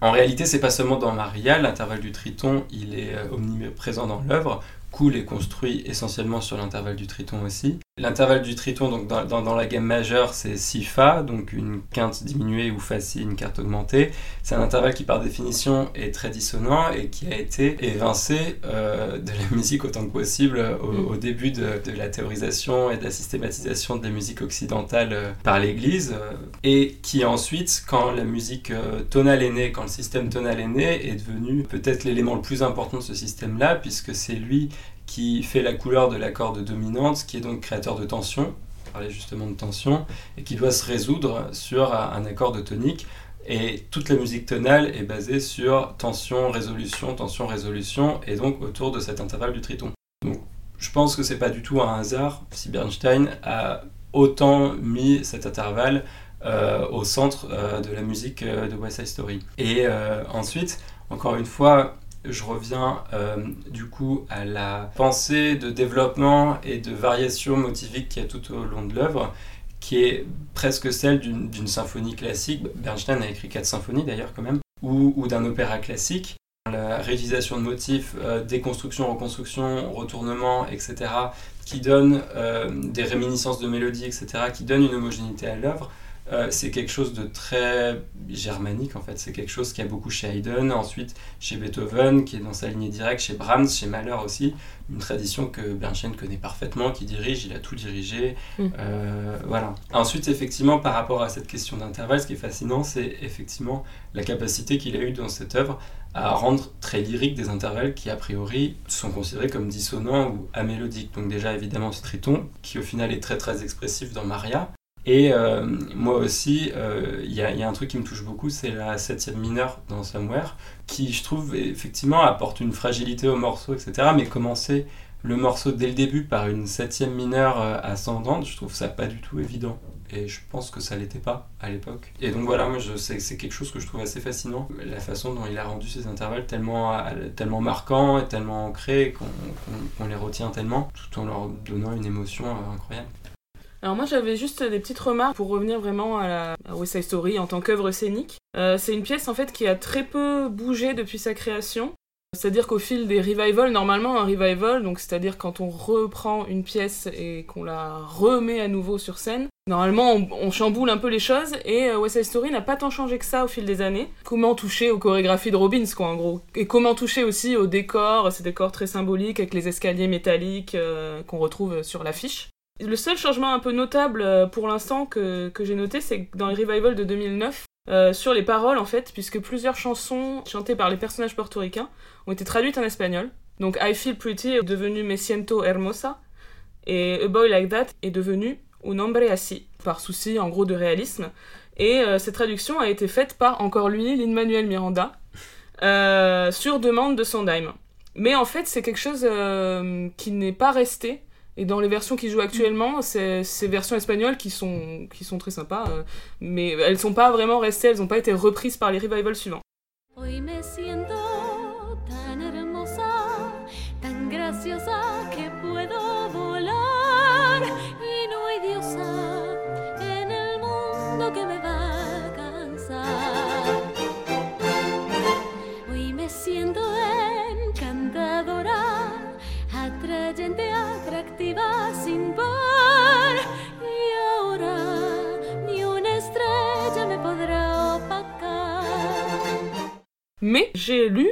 En réalité, c'est pas seulement dans Maria, l'intervalle du triton, il est euh, omniprésent dans l'œuvre. Cool est construit essentiellement sur l'intervalle du triton aussi. L'intervalle du triton, donc dans, dans- la gamme majeure, c'est si fa, donc une quinte diminuée ou fa si, une quinte augmentée. C'est un intervalle qui par définition est très dissonant et qui a été évincé euh, de la musique autant que possible euh, au, début de, de la théorisation et de la systématisation de la musique occidentale euh, par l'Église, et qui ensuite, quand la musique tonale est née, quand le système tonal est né, est devenu peut-être l'élément le plus important de ce système-là, puisque c'est lui qui fait la couleur de la corde dominante, qui est donc créateur de tension, on parlait justement de tension, et qui doit se résoudre sur un accord de tonique. Et toute la musique tonale est basée sur tension, résolution, tension, résolution, et donc autour de cet intervalle du triton. Donc je pense que c'est pas du tout un hasard si Bernstein a autant mis cet intervalle euh, au centre euh, de la musique euh, de West Side Story. Et ensuite, encore une fois, je reviens euh, du coup à la pensée de développement et de variation motivique qu'il y a tout au long de l'œuvre, qui est presque celle d'une symphonie classique. Bernstein a écrit quatre symphonies d'ailleurs quand même, ou, d'un opéra classique. La réutilisation de motifs, euh, déconstruction, reconstruction, retournement, etc., qui donne euh, des réminiscences de mélodies, etc., qui donne une homogénéité à l'œuvre. Euh, c'est quelque chose de très germanique en fait, c'est quelque chose qui a beaucoup chez Haydn, ensuite chez Beethoven, qui est dans sa lignée directe, chez Brahms, chez Mahler aussi, une tradition que Bernstein connaît parfaitement, qui dirige, il a tout dirigé, Mm. euh, voilà. Ensuite, effectivement, par rapport à cette question d'intervalle, ce qui est fascinant, c'est effectivement la capacité qu'il a eue dans cette œuvre à rendre très lyrique des intervalles qui, a priori, sont considérés comme dissonants ou amélodiques. Donc déjà, évidemment, ce triton, qui au final est très très expressif dans Maria, et euh, moi aussi, euh, il y, a- un truc qui me touche beaucoup, c'est la septième mineure dans Somewhere, qui je trouve effectivement apporte une fragilité au morceau, etc. Mais commencer le morceau dès le début par une septième mineure euh, ascendante, je trouve ça pas du tout évident. Et je pense que ça l'était pas à l'époque. Et donc voilà, moi c'est quelque chose que je trouve assez fascinant, la façon dont il a rendu ces intervalles tellement, tellement marquants et tellement ancrés qu'on les retient tellement, tout en leur donnant une émotion incroyable. Alors moi j'avais juste des petites remarques pour revenir vraiment à, la, West Side Story en tant qu'œuvre scénique. Euh, c'est une pièce en fait qui a très peu bougé depuis sa création. C'est-à-dire qu'au fil des revivals, normalement un revival, donc c'est-à-dire quand on reprend une pièce et qu'on la remet à nouveau sur scène, normalement on, on chamboule un peu les choses et euh, West Side Story n'a pas tant changé que ça au fil des années. Comment toucher aux chorégraphies de Robbins quoi en gros et comment toucher aussi aux décors, ces décors très symboliques avec les escaliers métalliques euh, qu'on retrouve sur l'affiche. Le seul changement un peu notable euh, pour l'instant que, j'ai noté, c'est que dans les revivals de 2009, euh, sur les paroles en fait, puisque plusieurs chansons chantées par les personnages portoricains ont été traduites en espagnol. Donc I Feel Pretty est devenu Me Siento Hermosa et A Boy Like That est devenu Un Hombre Así, par souci en gros de réalisme. Et euh, cette traduction a été faite par encore lui, Lin-Manuel Miranda, sur demande de Sondheim. Mais en fait, c'est quelque chose qui n'est pas resté. Et dans les versions qui jouent actuellement, c'est ces versions espagnoles qui sont, qui sont très sympas, euh, mais elles sont pas vraiment restées, elles n'ont pas été reprises par les revivals suivants. J'ai lu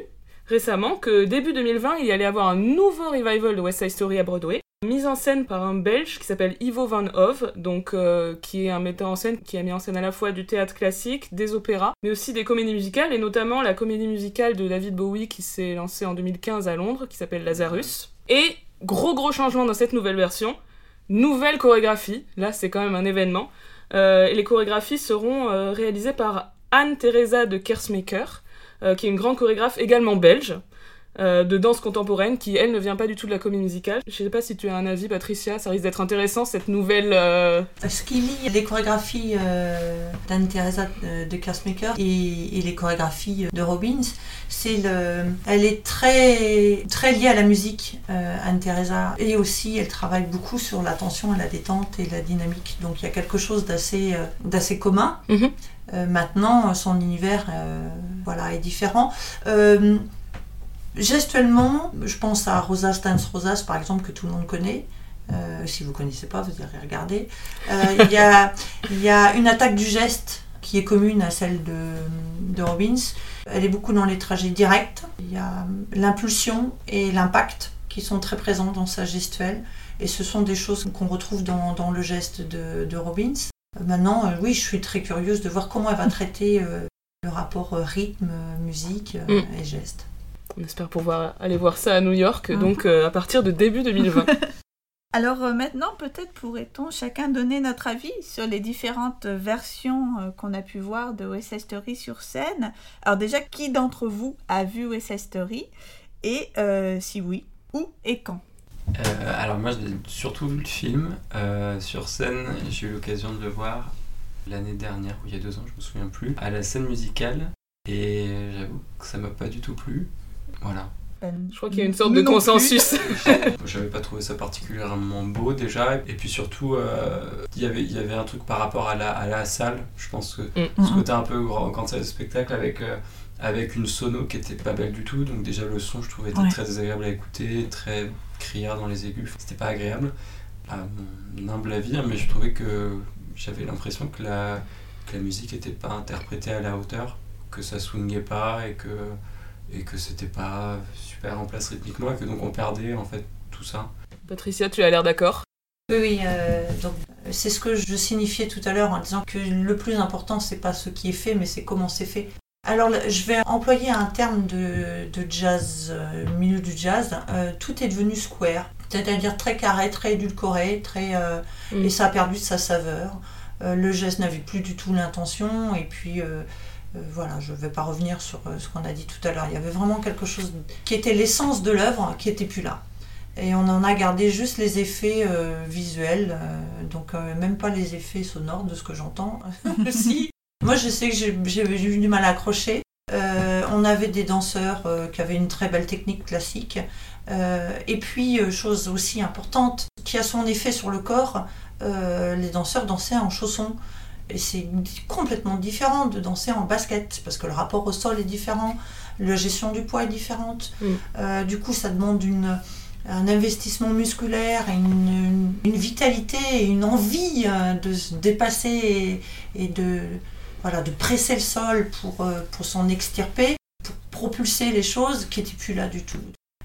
récemment que début 2020, il y allait avoir un nouveau revival de West Side Story à Broadway, mise en scène par un Belge qui s'appelle Ivo Van Hove, donc euh, qui est un metteur en scène qui a mis en scène à la fois du théâtre classique, des opéras, mais aussi des comédies musicales, et notamment la comédie musicale de David Bowie qui s'est lancée en 2015 à Londres, qui s'appelle Lazarus. Et gros gros changement dans cette nouvelle version, nouvelle chorégraphie, là c'est quand même un événement, Euh, les chorégraphies seront euh, réalisées par Anne-Theresa de Kersmaker, qui est une grande chorégraphe également belge. euh, de danse contemporaine qui, elle, ne vient pas du tout de la comédie musicale. Je sais pas si tu as un avis, Patricia, ça risque d'être intéressant cette nouvelle. euh, Ce qui lie les chorégraphies euh, d'Anne-Theresa euh, de Kersmaker et, et les chorégraphies de Robbins, c'est le, elle est très, très liée à la musique, euh, Anne-Theresa, et aussi elle travaille beaucoup sur l'attention et la détente et la dynamique. Donc il y a quelque chose d'assez euh, d'assez commun. Mhm. Euh, maintenant, son univers euh, voilà, est différent. Euh, gestuellement, je pense à Rosas Dance Rosas, par exemple, que tout le monde connaît. Euh, si vous ne connaissez pas, vous irez regarder. Euh, Il y, a, une attaque du geste qui est commune à celle de, Robbins. Elle est beaucoup dans les trajets directs. Il y a l'impulsion et l'impact qui sont très présents dans sa gestuelle. Et ce sont des choses qu'on retrouve dans, le geste de Robbins. Euh, Maintenant, euh, oui, je suis très curieuse de voir comment elle va traiter euh, le rapport euh, rythme, musique euh, Mm. et geste. On espère pouvoir aller voir ça à New York, Mhm. donc euh, à partir de début 2020. Alors euh, maintenant, peut-être pourrait-on chacun donner notre avis sur les différentes versions euh, qu'on a pu voir de West Side Story sur scène. Alors déjà, qui d'entre vous a vu West Side Story? Et euh, si oui, où et quand? Euh, alors moi j'ai surtout vu le film. Euh, sur scène, j'ai eu l'occasion de le voir l'année dernière, ou il y a deux ans, je me souviens plus, à la scène musicale. Et j'avoue que ça m'a pas du tout plu. Voilà. Je crois qu'il y a une sorte de consensus. J'avais pas trouvé ça particulièrement beau déjà. Et puis surtout, euh, il y avait- il y avait un truc par rapport à la, à la salle. Je pense que Mm. ce côté un peu grand, grande salle de spectacle avec, euh, avec une sono qui était pas belle du tout. Donc déjà le son, je trouvais était Ouais. très désagréable à écouter, très criard dans les aigus. C'était pas agréable. À mon humble avis, hein, mais je trouvais que j'avais l'impression que la, que la musique était pas interprétée à la hauteur, que ça swingait pas et que et que c'était pas super en place rythmiquement et que donc on perdait en fait tout ça. Patricia, tu as l'air d'accord? Oui, oui, euh, donc c'est ce que je signifiais tout à l'heure en disant que le plus important, c'est pas ce qui est fait, mais c'est comment c'est fait. Alors, je vais employer un terme de, de jazz, euh, milieu du jazz. euh, tout est devenu square, c'est-à-dire très carré, très édulcoré, très, euh, Mm. et ça a perdu de sa saveur. Le geste n'avait plus du tout l'intention, et puis voilà, je ne vais pas revenir sur ce qu'on a dit tout à l'heure. Il y avait vraiment quelque chose qui était l'essence de l'œuvre qui était plus là. Et on en a gardé juste les effets euh, visuels, euh, donc euh, même pas les effets sonores de ce que j'entends. si. Moi, je sais que j'ai eu du mal à accrocher. Euh, on avait des danseurs euh, qui avaient une très belle technique classique. Euh, et puis, chose aussi importante, qui a son effet sur le corps, les danseurs dansaient en chaussons. Et c'est complètement différent de danser en basket, parce que le rapport au sol est différent, la gestion du poids est différente. Mm. Du coup, ça demande une, un investissement musculaire, une, une- une vitalité et une envie de se dépasser et, et de, voilà, de presser le sol pour, euh, pour s'en extirper, pour propulser les choses qui n'étaient plus là du tout.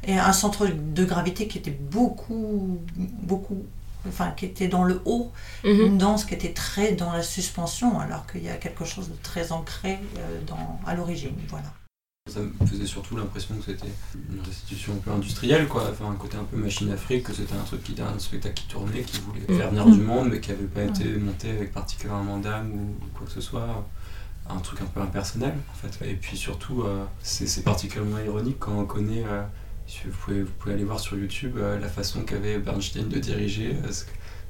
Et un centre de gravité qui était beaucoup, beaucoup, enfin qui était dans le haut, Mhm. une danse qui était très dans la suspension, alors qu'il y a quelque chose de très ancré euh, dans, à l'origine. Voilà. Ça me faisait surtout l'impression que c'était une restitution un peu industrielle, quoi. Enfin, un côté un peu machine fric, que c'était un truc qui était un spectacle qui tournait, qui voulait faire venir du monde, mais qui avait pas été monté avec particulièrement d'âme ou quoi que ce soit. Un truc un peu impersonnel, en fait. Et puis surtout, euh, c'est particulièrement ironique quand on connaît. euh, vous, pouvez, vous pouvez aller voir sur YouTube euh, la façon qu'avait Bernstein de diriger, euh,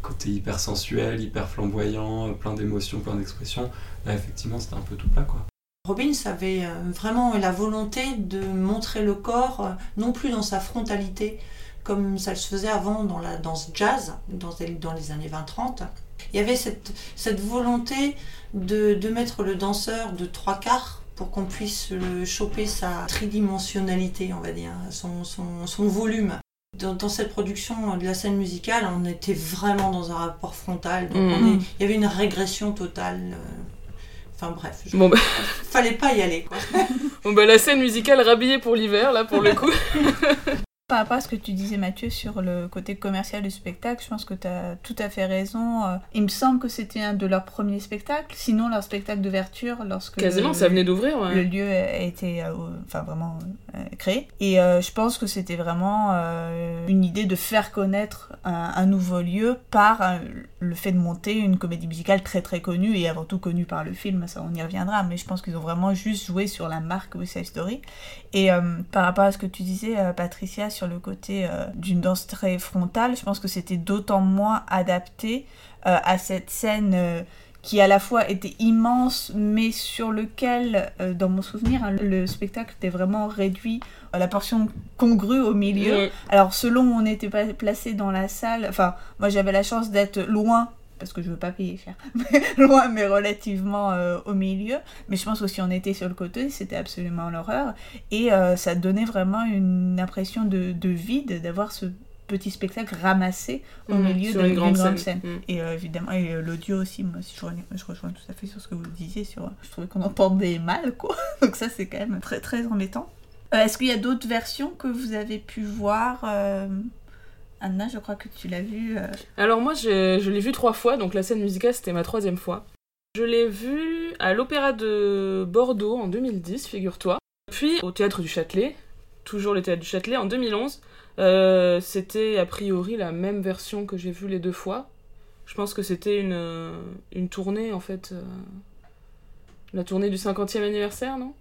côté hyper sensuel, hyper flamboyant, euh, plein d'émotions, plein d'expressions. Là, effectivement, c'était un peu tout plat, quoi. Robbins avait euh, vraiment la volonté de montrer le corps, euh, non plus dans sa frontalité, comme ça se faisait avant dans la danse jazz, dans, les- dans les années 20-30. Il y avait cette, cette volonté de, de mettre le danseur de trois quarts pour qu'on puisse choper sa tridimensionnalité, on va dire, son, son, son volume. Dans, dans cette production de la scène musicale, on était vraiment dans un rapport frontal. Donc on Mhm. est- il y avait une régression totale. Enfin bref, je- Bon bah, fallait pas y aller. Quoi. bon bah, la scène musicale rhabillée pour l'hiver, là, pour le coup. Par rapport à ce que tu disais Mathieu sur le côté commercial du spectacle, je pense que tu as tout à fait raison. Euh, Il me semble que c'était un de leurs premiers spectacles, sinon leur spectacle d'ouverture lorsque Quasiment, le, ça venait d'ouvrir, ouais. le lieu a été euh, enfin vraiment euh, créé. Et euh, je pense que c'était vraiment une idée de faire connaître un, un nouveau lieu par le fait de monter une comédie musicale très très connue et avant tout connue par le film, ça on y reviendra, mais je pense qu'ils ont vraiment juste joué sur la marque West Side Story. Et par rapport à ce que tu disais, Patricia, sur le côté euh, d'une danse très frontale, je pense que c'était d'autant moins adapté euh, à cette scène euh, qui à la fois était immense, mais sur lequel, euh, dans mon souvenir, hein, le spectacle était vraiment réduit à la portion congrue au milieu. Alors selon où on était placé dans la salle, enfin moi j'avais la chance d'être loin parce que je veux pas payer cher, loin mais relativement euh, au milieu. Mais je pense que si on était sur le côté, c'était absolument l'horreur et euh, ça donnait vraiment une impression de, de vide d'avoir ce petit spectacle ramassé au Mhm, milieu d'une grande grande scène. Mhm. Et euh, évidemment, et euh, l'audio aussi, moi aussi je rejoins, je rejoins tout à fait sur ce que vous disiez. Sur, je trouvais qu'on entendait mal, quoi. Donc ça, c'est quand même très très embêtant. Euh, Est-ce qu'il y a d'autres versions que vous avez pu voir Anna, je crois que tu l'as vu. euh, Alors moi, je, l'ai vu trois fois, donc la scène musicale, c'était ma troisième fois. Je l'ai vu à l'Opéra de Bordeaux en 2010, figure-toi. Puis au Théâtre du Châtelet, toujours le Théâtre du Châtelet, en 2011. Euh, c'était a priori la même version que j'ai vue les deux fois. Je pense que c'était une, une tournée, en fait. euh, la tournée du 50e anniversaire, non?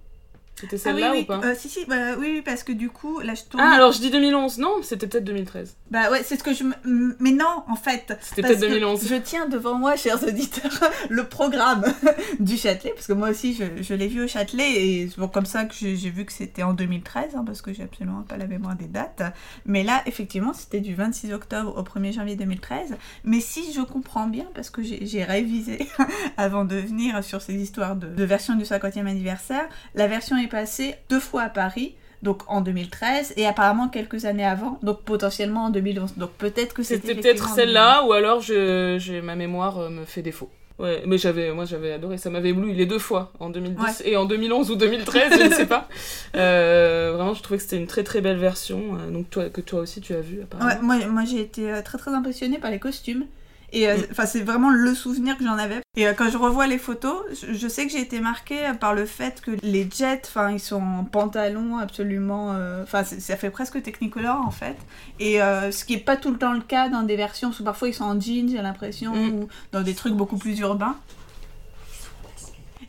C'était celle-là ah oui, ou pas oui. Euh, si, si, bah, oui, parce que du coup, là je tourne. Ah, alors je dis 2011, non, c'était peut-être 2013. Bah ouais, c'est ce que je. Mais non, en fait. C'était parce peut-être que 2011. Je tiens devant moi, chers auditeurs, le programme du Châtelet, parce que moi aussi je, je l'ai vu au Châtelet, et c'est comme ça que j'ai j'ai vu que c'était en 2013, hein, parce que j'ai absolument pas la mémoire des dates. Mais là, effectivement, c'était du 26 octobre au 1er janvier 2013. Mais si je comprends bien, parce que j'ai j'ai révisé avant de venir sur ces histoires de, de version du 50e anniversaire, la version est passée deux fois à Paris. Donc en 2013 et apparemment quelques années avant, donc potentiellement en 2011. Donc peut-être que C'était peut-être celle-là, ou alors je, ma mémoire euh, me fait défaut. Ouais, mais j'avais, moi j'avais adoré, ça m'avait ébloui les deux fois, en 2010 et en 2011 ou 2013, je ne sais pas. Euh, vraiment, je trouvais que c'était une très très belle version, euh, donc toi, que toi aussi tu as vu apparemment. Ouais, moi, moi j'ai été très très impressionnée par les costumes. Et euh, Mm. enfin, c'est vraiment le souvenir que j'en avais. Et euh, quand je revois les photos, je, je sais que j'ai été marquée euh, par le fait que les jets, enfin, ils sont en pantalon absolument. Enfin, ça fait presque Technicolor en fait. Et ce qui est pas tout le temps le cas dans des versions, parce que parfois ils sont en jeans, j'ai l'impression, Mm. ou dans des trucs beaucoup plus urbains.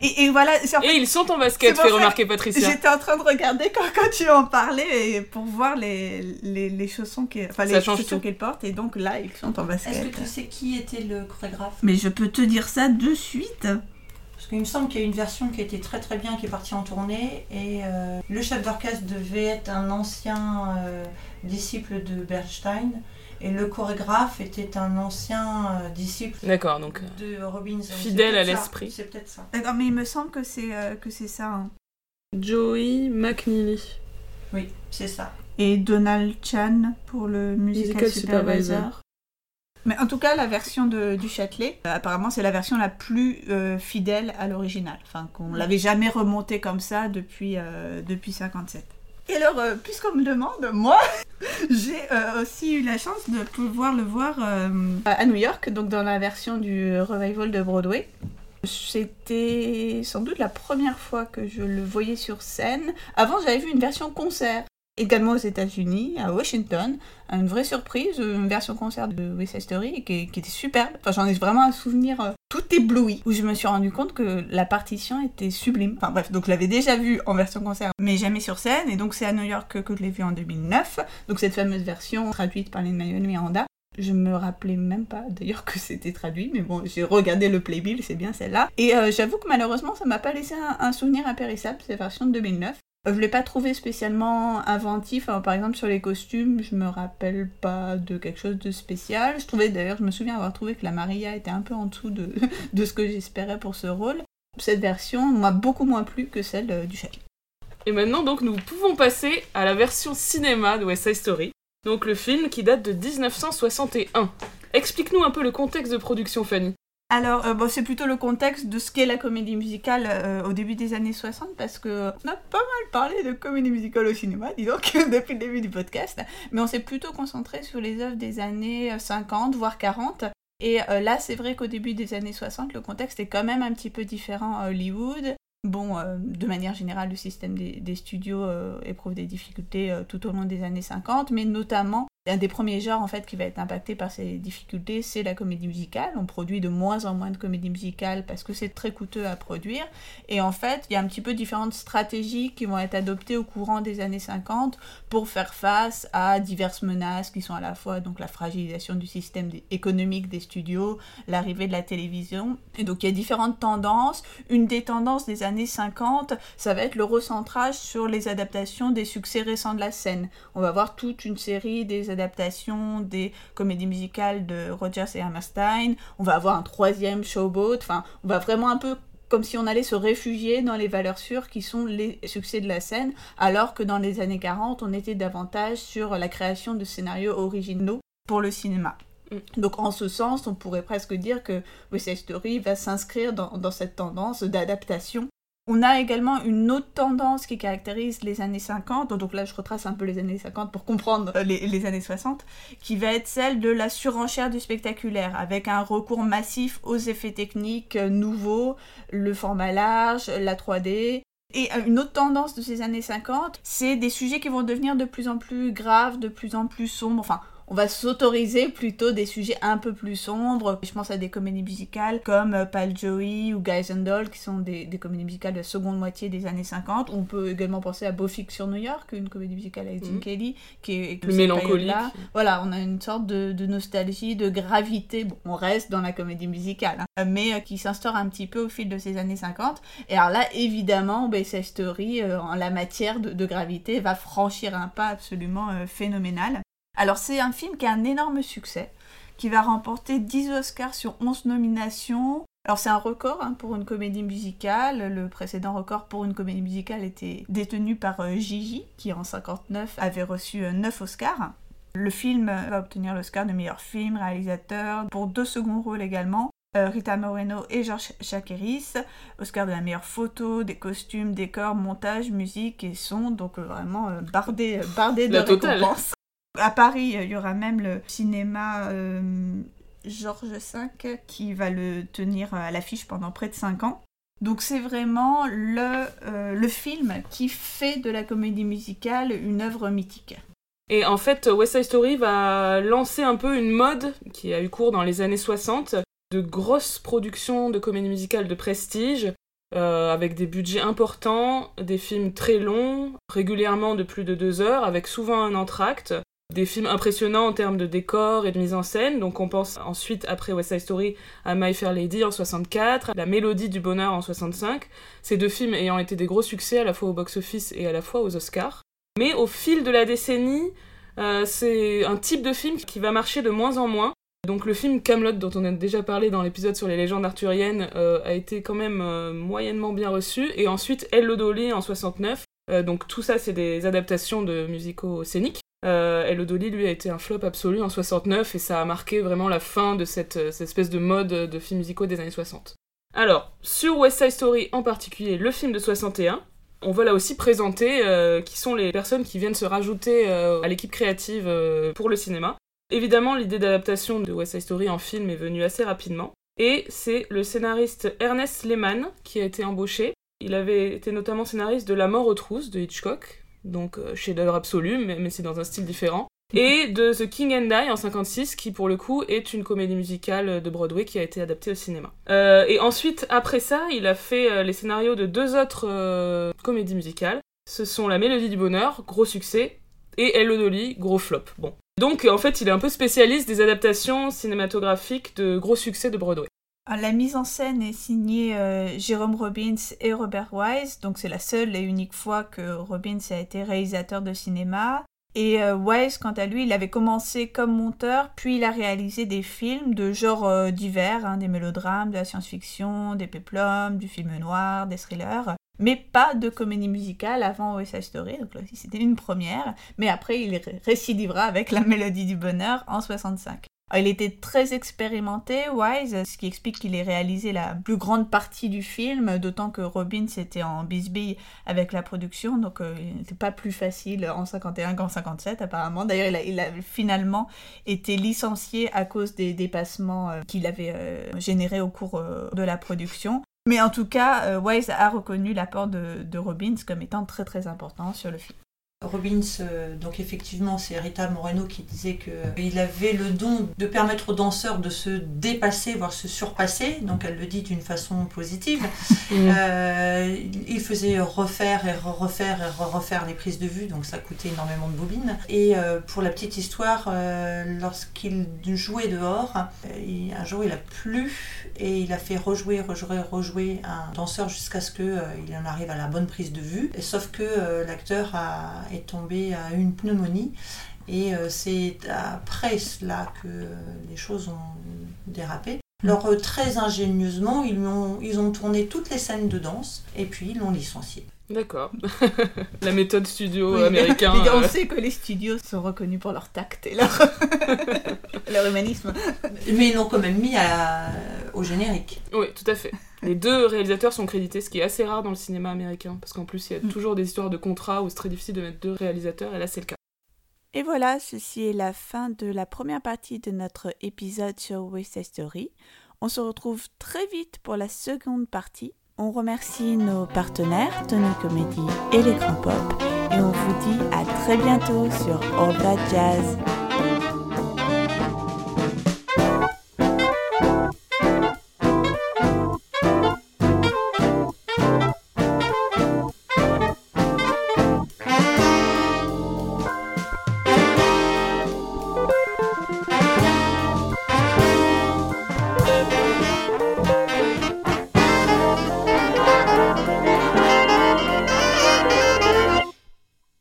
Et, et voilà, c'est en fait- Et ils sont en basket, fait remarquer Patricia. J'étais en train de regarder quand, quand tu en parlais et pour voir les, les, les chaussons qui, enfin, portent et donc là ils sont en basket. Est-ce que tu sais qui était le chorégraphe? Mais je peux te dire ça de suite. Parce qu'il me semble qu'il y a une version qui était très très bien, qui est partie en tournée. Et euh, le chef d'orchestre devait être un ancien euh, disciple de Bernstein. Et le chorégraphe était un ancien euh, disciple D'accord, donc. euh, de c'est Fidèle à l'esprit. C'est peut-être ça. D'accord, mais il me semble que c'est euh, que c'est ça. hein. Joey McNeely. Oui, c'est ça. Et Donald Chan pour le musical, Musical supervisor. supervisor. Mais en tout cas, la version de, du Châtelet, euh, apparemment, c'est la version la plus euh, fidèle à l'original. Enfin, qu'on l'avait jamais remontée comme ça depuis, euh, depuis 57. Et alors, euh, puisqu'on me demande, moi, j'ai euh, aussi eu la chance de pouvoir le voir euh, à New York, donc dans la version du revival de Broadway. C'était sans doute la première fois que je le voyais sur scène. Avant, j'avais vu une version concert. Également aux États-Unis, à Washington, une vraie surprise, une version concert de West Side Story qui, était superbe. Enfin, j'en ai vraiment un souvenir euh, tout ébloui, où je me suis rendu compte que la partition était sublime. Enfin bref, donc je l'avais déjà vu en version concert, mais jamais sur scène, et donc c'est à New York que, je l'ai vu en 2009. Donc cette fameuse version traduite par Lin Manuel Miranda. Je me rappelais même pas d'ailleurs que c'était traduit, mais bon, j'ai regardé le playbill, c'est bien celle-là. Et euh, j'avoue que malheureusement, ça m'a pas laissé un, un souvenir impérissable, cette version de 2009. Euh, Je l'ai pas trouvé spécialement inventif. hein. par exemple, sur les costumes, je me rappelle pas de quelque chose de spécial. Je trouvais d'ailleurs, je me souviens avoir trouvé que la Maria était un peu en dessous de, ce que j'espérais pour ce rôle. Cette version m'a beaucoup moins plu que celle euh, du Châtelet. Et maintenant, donc, nous pouvons passer à la version cinéma de West Side Story. Donc, le film qui date de 1961. Explique-nous un peu le contexte de production, Fanny. Alors, euh, bon, c'est plutôt le contexte de ce qu'est la comédie musicale euh, au début des années 60, parce que on a pas mal parlé de comédie musicale au cinéma, dis donc, depuis le début du podcast, mais on s'est plutôt concentré sur les œuvres des années 50, voire 40. Et euh, là, c'est vrai qu'au début des années 60, le contexte est quand même un petit peu différent à Hollywood. Bon, euh, de manière générale, le système des, des studios euh, éprouve des difficultés euh, tout au long des années 50, mais notamment, un des premiers genres en fait qui va être impacté par ces difficultés, c'est la comédie musicale. On produit de moins en moins de comédies musicales parce que c'est très coûteux à produire. Et en fait, il y a un petit peu différentes stratégies qui vont être adoptées au courant des années 50 pour faire face à diverses menaces qui sont à la fois donc la fragilisation du système économique des studios, l'arrivée de la télévision. Et donc il y a différentes tendances. Une des tendances des années 50, ça va être le recentrage sur les adaptations des succès récents de la scène. On va voir toute une série des adaptations des comédies musicales de Rogers et Hammerstein. On va avoir un troisième Showboat. Enfin, on va vraiment un peu comme si on allait se réfugier dans les valeurs sûres qui sont les succès de la scène, alors que dans les années 40, on était davantage sur la création de scénarios originaux pour le cinéma. Mm. Donc en ce sens, on pourrait presque dire que West Side Story va s'inscrire dans, dans cette tendance d'adaptation. On a également une autre tendance qui caractérise les années 50, donc là je retrace un peu les années 50 pour comprendre euh, les, années 60, qui va être celle de la surenchère du spectaculaire, avec un recours massif aux effets techniques euh, nouveaux, le format large, la 3D, et euh, une autre tendance de ces années 50, c'est des sujets qui vont devenir de plus en plus graves, de plus en plus sombres. Enfin, on va s'autoriser plutôt des sujets un peu plus sombres. Je pense à des comédies musicales comme euh, Pal Joey ou Guys and Dolls, qui sont des, des comédies musicales de la seconde moitié des années 50. On peut également penser à Beau sur New York, une comédie musicale avec Jim Mhm. Kelly, qui est Plus mélancolique. Là. Voilà, on a une sorte de, de nostalgie, de gravité. Bon, on reste dans la comédie musicale, hein, mais euh, qui s'instaure un petit peu au fil de ces années 50. Et alors là, évidemment, West Side Story, euh, en la matière de, de gravité, va franchir un pas absolument euh, phénoménal. Alors c'est un film qui a un énorme succès, qui va remporter 10 Oscars sur 11 nominations. Alors c'est un record hein, pour une comédie musicale. Le précédent record pour une comédie musicale était détenu par euh, Gigi, qui en 59 avait reçu euh, 9 Oscars. Le film euh, va obtenir l'Oscar de meilleur film, réalisateur, pour deux seconds rôles également. Euh, Rita Moreno et George Chakiris, Oscar de la meilleure photo, des costumes, décors, montage, musique et son, donc vraiment bardé, bardé de La récompenses. À Paris, il y aura même le cinéma euh, Georges V qui va le tenir à l'affiche pendant près de 5 ans. Donc c'est vraiment le, euh, le film qui fait de la comédie musicale une œuvre mythique. Et en fait, West Side Story va lancer un peu une mode qui a eu cours dans les années 60 de grosses productions de comédies musicales de prestige, euh, avec des budgets importants, des films très longs, régulièrement de plus de deux heures, avec souvent un entracte, des films impressionnants en termes de décor et de mise en scène. Donc on pense ensuite, après West Side Story, à My Fair Lady en 64, La Mélodie du Bonheur en 65, ces deux films ayant été des gros succès à la fois au box-office et à la fois aux Oscars. Mais au fil de la décennie, euh, c'est un type de film qui va marcher de moins en moins. Donc le film Camelot dont on a déjà parlé dans l'épisode sur les légendes arthuriennes euh, a été quand même euh, moyennement bien reçu. Et ensuite Hello Dolly en 69. Euh, donc tout ça c'est des adaptations de musicaux scéniques. Euh, Hello Dolly lui a été un flop absolu en 69 et ça a marqué vraiment la fin de cette, euh, espèce de mode de films musicaux des années 60. Alors, sur West Side Story en particulier, le film de 61, on va là aussi présenter euh, qui sont les personnes qui viennent se rajouter euh, à l'équipe créative pour le cinéma. Évidemment, l'idée d'adaptation de West Side Story en film est venue assez rapidement. Et c'est le scénariste Ernest Lehman qui a été embauché. Il avait été notamment scénariste de La mort aux trousses de Hitchcock, donc euh, chef-d'œuvre absolu, mais, mais c'est dans un style différent. Et de The King and I en 56, qui pour le coup est une comédie musicale de Broadway qui a été adaptée au cinéma. Euh, et ensuite, après ça, il a fait euh, les scénarios de deux autres euh, comédies musicales. Ce sont La Mélodie du Bonheur, gros succès, et Hello Dolly, gros flop. Bon. Donc en fait, il est un peu spécialiste des adaptations cinématographiques de gros succès de Broadway. La mise en scène est signée euh, Jérôme Robbins et Robert Wise, donc c'est la seule et unique fois que Robbins a été réalisateur de cinéma. Et euh, Wise, quant à lui, il avait commencé comme monteur, puis il a réalisé des films de genres euh, divers, hein, des mélodrames, de la science-fiction, des péplums, du film noir, des thrillers, mais pas de comédie musicale avant Side Story, donc là aussi c'était une première, mais après il ré- récidivera avec La Mélodie du Bonheur en 65. Il était très expérimenté, Wise, ce qui explique qu'il ait réalisé la plus grande partie du film, d'autant que Robbins était en bisbille avec la production, donc euh, il n'était pas plus facile en 51 qu'en 57 apparemment. D'ailleurs, il a, finalement été licencié à cause des dépassements euh, qu'il avait euh, générés au cours de la production. Mais en tout cas, Wise a reconnu l'apport de, de Robbins comme étant très très important sur le film. Robbins, euh, donc effectivement, c'est Rita Moreno qui disait qu'il avait le don de permettre aux danseurs de se dépasser, voire se surpasser. Donc elle le dit d'une façon positive. Euh, il faisait refaire et refaire et refaire les prises de vue, donc ça coûtait énormément de bobines. Et euh, pour la petite histoire, lorsqu'il jouait dehors, un jour il a plu et il a fait rejouer, rejouer, rejouer un danseur jusqu'à ce qu'il en arrive à la bonne prise de vue. sauf que l'acteur a est tombé à une pneumonie. Et euh, c'est après cela que les choses ont dérapé. Alors euh, très ingénieusement, ils ont, ils ont tourné toutes les scènes de danse et puis ils l'ont licencié. D'accord. la méthode studio américaine. On euh. sait que les studios sont reconnus pour leur tact et leur, leur humanisme. Mais ils l'ont quand même mis à... au générique. Oui, tout à fait. Les deux réalisateurs sont crédités, ce qui est assez rare dans le cinéma américain, parce qu'en plus il y a mm. toujours des histoires de contrats où c'est très difficile de mettre deux réalisateurs, et là c'est le cas. Et voilà, ceci est la fin de la première partie de notre épisode sur West Side Story. On se retrouve très vite pour la seconde partie. On remercie nos partenaires, Tony Comedy et les Grands Pop, et on vous dit à très bientôt sur All That Jazz.